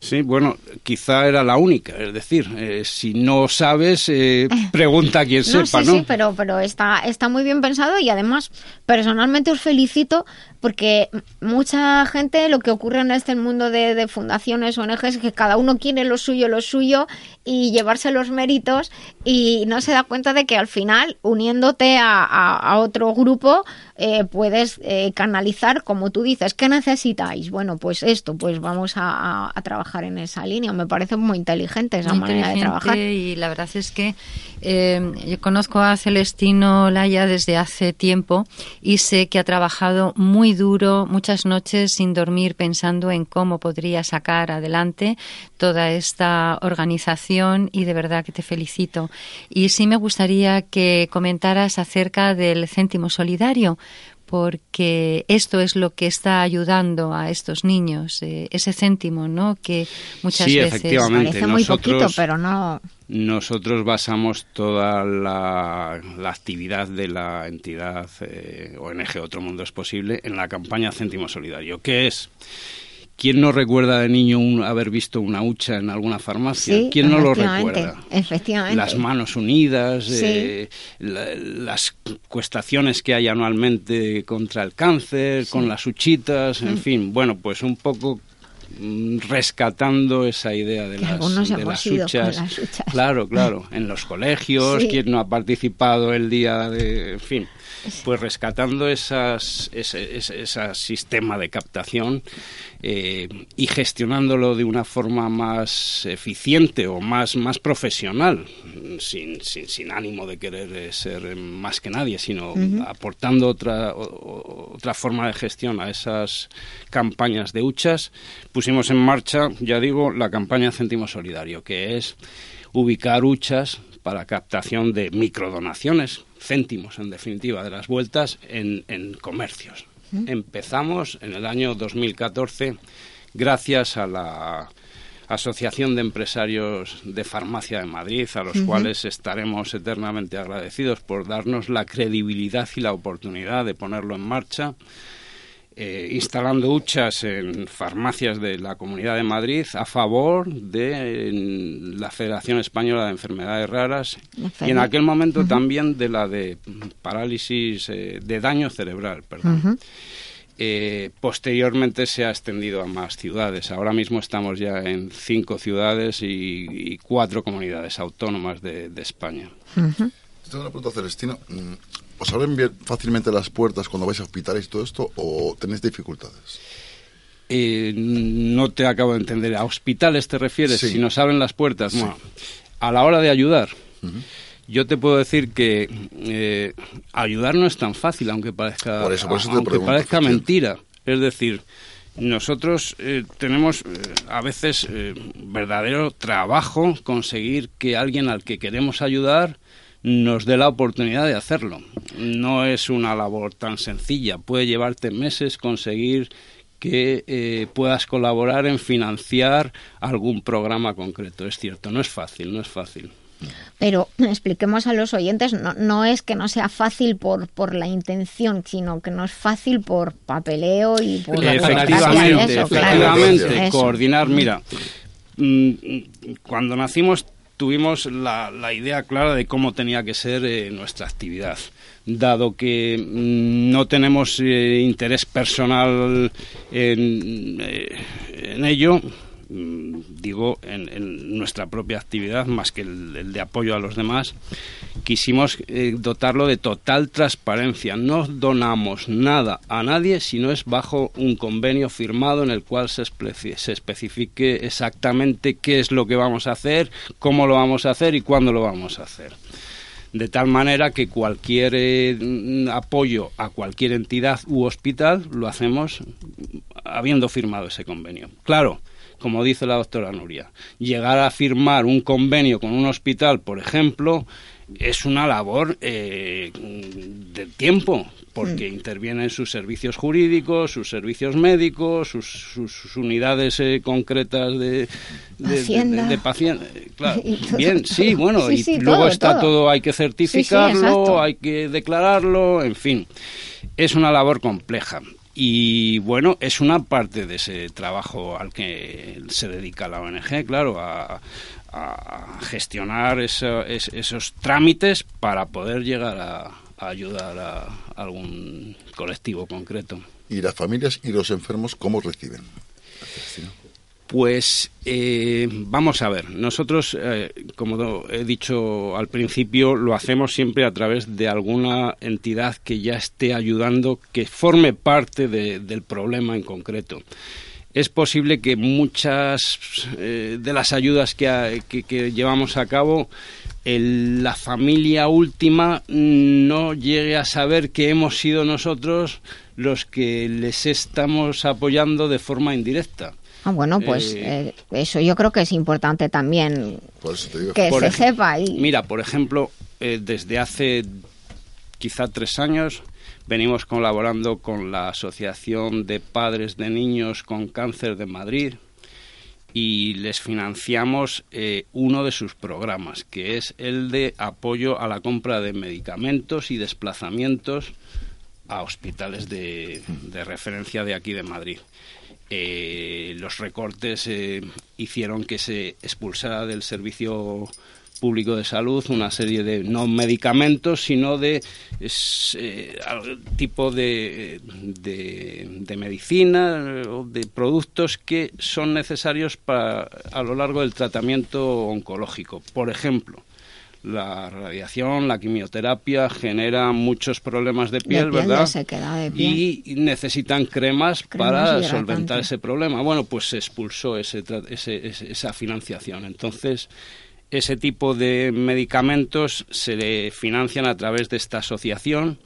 Sí, bueno, quizá era la única. Es decir, eh, si no sabes, eh, pregunta a quien No, sepa, sí, ¿no? sí, pero, pero está, está muy bien pensado y además personalmente os felicito porque mucha gente lo que ocurre en este mundo de, de fundaciones, ONGs, es que cada uno quiere lo suyo, lo suyo y llevarse los méritos y no se da cuenta de que al final, uniéndote a, a- a otro grupo, eh, puedes eh, canalizar, como tú dices, ¿qué necesitáis? Bueno, pues esto, pues vamos a, trabajar en esa línea. Me parece muy inteligente esa Muy manera de trabajar. Y la verdad es que eh, yo conozco a Celestino Laya desde hace tiempo y sé que ha trabajado muy duro, muchas noches sin dormir, pensando en cómo podría sacar adelante toda esta organización y de verdad que te felicito. Y sí me gustaría que comentaras acerca del céntimo solidario porque esto es lo que está ayudando a estos niños, eh, ese céntimo, ¿no? Que muchas Sí, veces efectivamente. Parece muy poquito, pero no. Nosotros basamos toda la, la actividad de la entidad eh, ONG Otro Mundo es Posible en la campaña Céntimo Solidario. ¿Qué es? ¿Quién no recuerda de niño un- haber visto una hucha en alguna farmacia? Sí, ¿Quién no lo recuerda? Efectivamente. Las manos unidas, Sí. eh, la- las cuestaciones que hay anualmente contra el cáncer, con las huchitas, en Mm. fin, bueno, pues un poco mm, rescatando esa idea de Que las, de las huchas. las huchas. Claro, claro, en los colegios, Sí. quien no ha participado el día de, en fin. Pues rescatando esas, ese, ese- ese sistema de captación eh, y gestionándolo de una forma más eficiente o más, más profesional, sin, sin, sin ánimo de querer eh, ser más que nadie, sino aportando otra, o- o- otra forma de gestión a esas campañas de huchas, pusimos en marcha, ya digo, la campaña Céntimo Solidario, que es ubicar huchas para captación de microdonaciones, céntimos en definitiva, de las vueltas en, en comercios. Empezamos en el año 2014 gracias a la Asociación de Empresarios de Farmacia de Madrid, a los cuales estaremos eternamente agradecidos por darnos la credibilidad y la oportunidad de ponerlo en marcha. Eh, instalando huchas en farmacias de la Comunidad de Madrid a favor de en, la Federación Española de Enfermedades Raras y en aquel momento también de la de parálisis eh, de daño cerebral, perdón. Eh, posteriormente se ha extendido a más ciudades. Ahora mismo estamos ya en cinco ciudades y, y cuatro comunidades autónomas de, de España. Tengo una pregunta, Celestino. ¿Os abren bien fácilmente las puertas cuando vais a hospitales y todo esto o tenéis dificultades? Eh, no te acabo de entender. ¿A hospitales te refieres? Sí. Si nos abren las puertas. Bueno, a la hora de ayudar, yo te puedo decir que eh, ayudar no es tan fácil, aunque parezca, Por eso- por eso te aunque pregunto, parezca mentira. Es decir, nosotros eh, tenemos eh, a veces verdadero trabajo conseguir que alguien al que queremos ayudar nos dé la oportunidad de hacerlo. No es una labor tan sencilla. Puede llevarte meses conseguir que eh, puedas colaborar en financiar algún programa concreto. Es cierto, no es fácil, no es fácil. Pero expliquemos a los oyentes, no, no es que no sea fácil por, por la intención, sino que no es fácil por papeleo y por Efectivamente, Eso, claro. efectivamente, Eso. coordinar. Mira, mm, cuando nacimos tuvimos la, la idea clara de cómo tenía que ser eh, nuestra actividad. Dado que mm, no tenemos eh, interés personal en, eh, en ello, digo, en, nuestra propia actividad, más que el, de apoyo a los demás, quisimos eh, dotarlo de total transparencia. No donamos nada a nadie si no es bajo un convenio firmado en el cual se, se especifique exactamente qué es lo que vamos a hacer, cómo lo vamos a hacer y cuándo lo vamos a hacer. De tal manera que cualquier eh, mm, apoyo a cualquier entidad u hospital lo hacemos habiendo firmado ese convenio. Claro, como dice la doctora Nuria, llegar a firmar un convenio con un hospital, por ejemplo, es una labor eh, de tiempo, porque intervienen sus servicios jurídicos, sus servicios médicos, sus, sus- sus unidades eh, concretas de, de, de- Hacienda. de- de pacien- eh, claro. Bien, sí, bueno, Sí, y luego todo, está todo. todo, hay que certificarlo, hay que declararlo, en fin, es una labor compleja. Y bueno, es una parte de ese trabajo al que se dedica la ONG, claro, a, a gestionar eso- es- esos trámites para poder llegar a, a ayudar a algún colectivo concreto. ¿Y las familias y los enfermos cómo reciben? Pues eh, vamos a ver, nosotros, eh, como he dicho al principio, lo hacemos siempre a través de alguna entidad que ya esté ayudando, que forme parte de- del problema en concreto. Es posible que muchas eh, de las ayudas que, llevamos a cabo, la familia última no llegue a saber que hemos sido nosotros los que les estamos apoyando de forma indirecta. Ah, bueno, pues Eh, eh, eso yo creo que es importante también que Por se sepa. Y, Mira, por ejemplo, eh, desde hace quizá tres años venimos colaborando con la Asociación de Padres de Niños con Cáncer de Madrid y les financiamos eh, uno de sus programas, que es el de apoyo a la compra de medicamentos y desplazamientos a hospitales de, de referencia de aquí de Madrid. Eh, los recortes eh, hicieron que se expulsara del servicio público de salud una serie de no medicamentos sino de es, eh, tipo de, de, de medicina eh, o de productos que son necesarios para, a lo largo del tratamiento oncológico. Por ejemplo la radiación, la quimioterapia genera muchos problemas de De piel, ¿verdad? de sequedad de piel. Y necesitan cremas, Cremas para solventar ese problema. Bueno, pues se expulsó ese- ese- esa financiación. Entonces, ese tipo de medicamentos se le financian a través de esta asociación.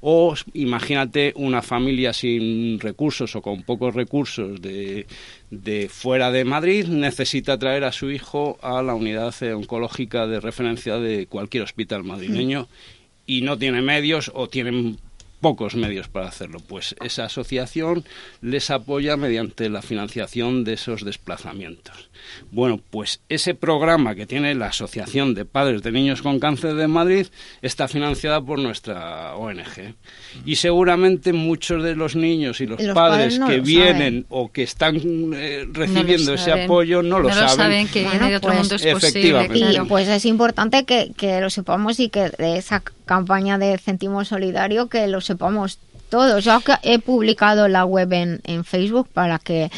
O imagínate una familia sin recursos o con pocos recursos de, de fuera de Madrid necesita traer a su hijo a la unidad oncológica de referencia de cualquier hospital madrileño y no tiene medios o tienen pocos medios para hacerlo. Pues esa asociación les apoya mediante la financiación de esos desplazamientos. Bueno, pues ese programa que tiene la Asociación de Padres de Niños con Cáncer de Madrid está financiada por nuestra ONG. Y seguramente muchos de los niños y los, Los padres, padres no que lo vienen o que están eh, recibiendo ese apoyo no lo No lo saben. saben, que viene de otro mundo es posible, Efectivamente. claro. Y pues es importante que, que lo sepamos y que de esa campaña de Céntimo Solidario que lo sepamos todos. Yo que he publicado la web en, en Facebook para que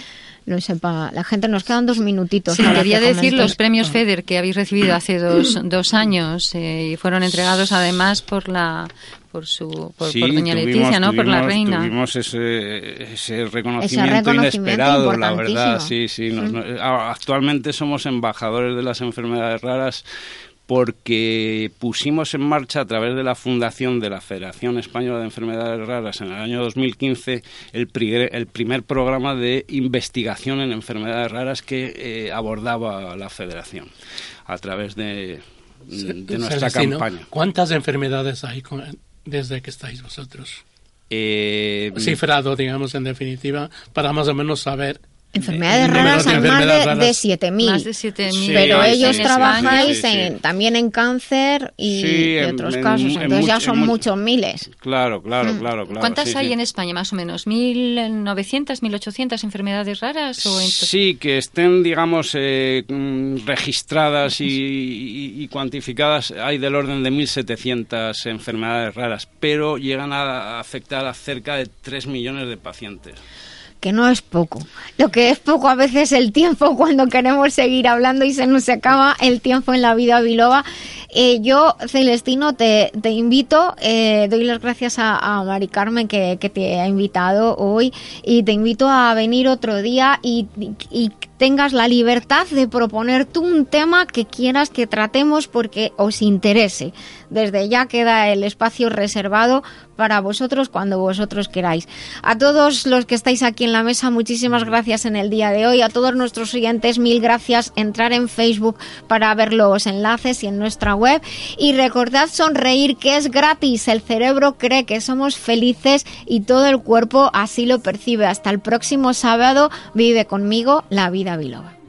lo sepa la gente. Nos quedan dos minutitos. Sí, quería que decir los premios FEDER que habéis recibido hace dos, dos años eh, y fueron entregados además por la por su por, Sí, por doña tuvimos- Leticia, ¿no? por la reina. Tuvimos ese, ese reconocimiento, reconocimiento inesperado, la verdad. Sí, sí. nos- actualmente somos embajadores de las enfermedades raras porque pusimos en marcha a través de la fundación de la Federación Española de Enfermedades Raras en el año 2015 el, pri- el primer programa de investigación en enfermedades raras que eh, abordaba la Federación a través de, de nuestra campaña. ¿Cuántas enfermedades hay con- desde que estáis vosotros? Eh, Cifrado, digamos, en definitiva, para más o menos saber. Enfermedades número raras hay más de, de 7.000. Más de 7.000. Sí, Pero sí, ellos trabajáis sí, sí, sí. en- también en cáncer y, Sí, y en- otros en- casos. en Entonces ya son muchos miles. Claro, claro, Mm. claro, claro. ¿Cuántas sí, hay sí. en España más o menos? ¿1.900, 1.800 enfermedades raras? O Sí, que estén, digamos, eh, mm, registradas y, y- y cuantificadas, hay del orden de 1.700 enfermedades raras, pero llegan a afectar a cerca de 3 millones de pacientes. Que no es poco. Lo que es poco a veces el tiempo cuando queremos seguir hablando y se nos acaba el tiempo en la vida biloba. Eh, yo, Celestino, te, te invito, eh, doy las gracias a, a Mari Carmen que, que te ha invitado hoy y te invito a venir otro día y, y tengas la libertad de proponer tú un tema que quieras que tratemos porque os interese. Desde ya queda el espacio reservado para vosotros cuando vosotros queráis. A todos los que estáis aquí en la mesa, muchísimas gracias en el día de hoy. A todos nuestros oyentes, mil gracias. Entrar en Facebook para ver los enlaces y en nuestra web. Y recordad sonreír que es gratis. El cerebro cree que somos felices y todo el cuerpo así lo percibe. Hasta el próximo sábado. Vive conmigo la vida biloba.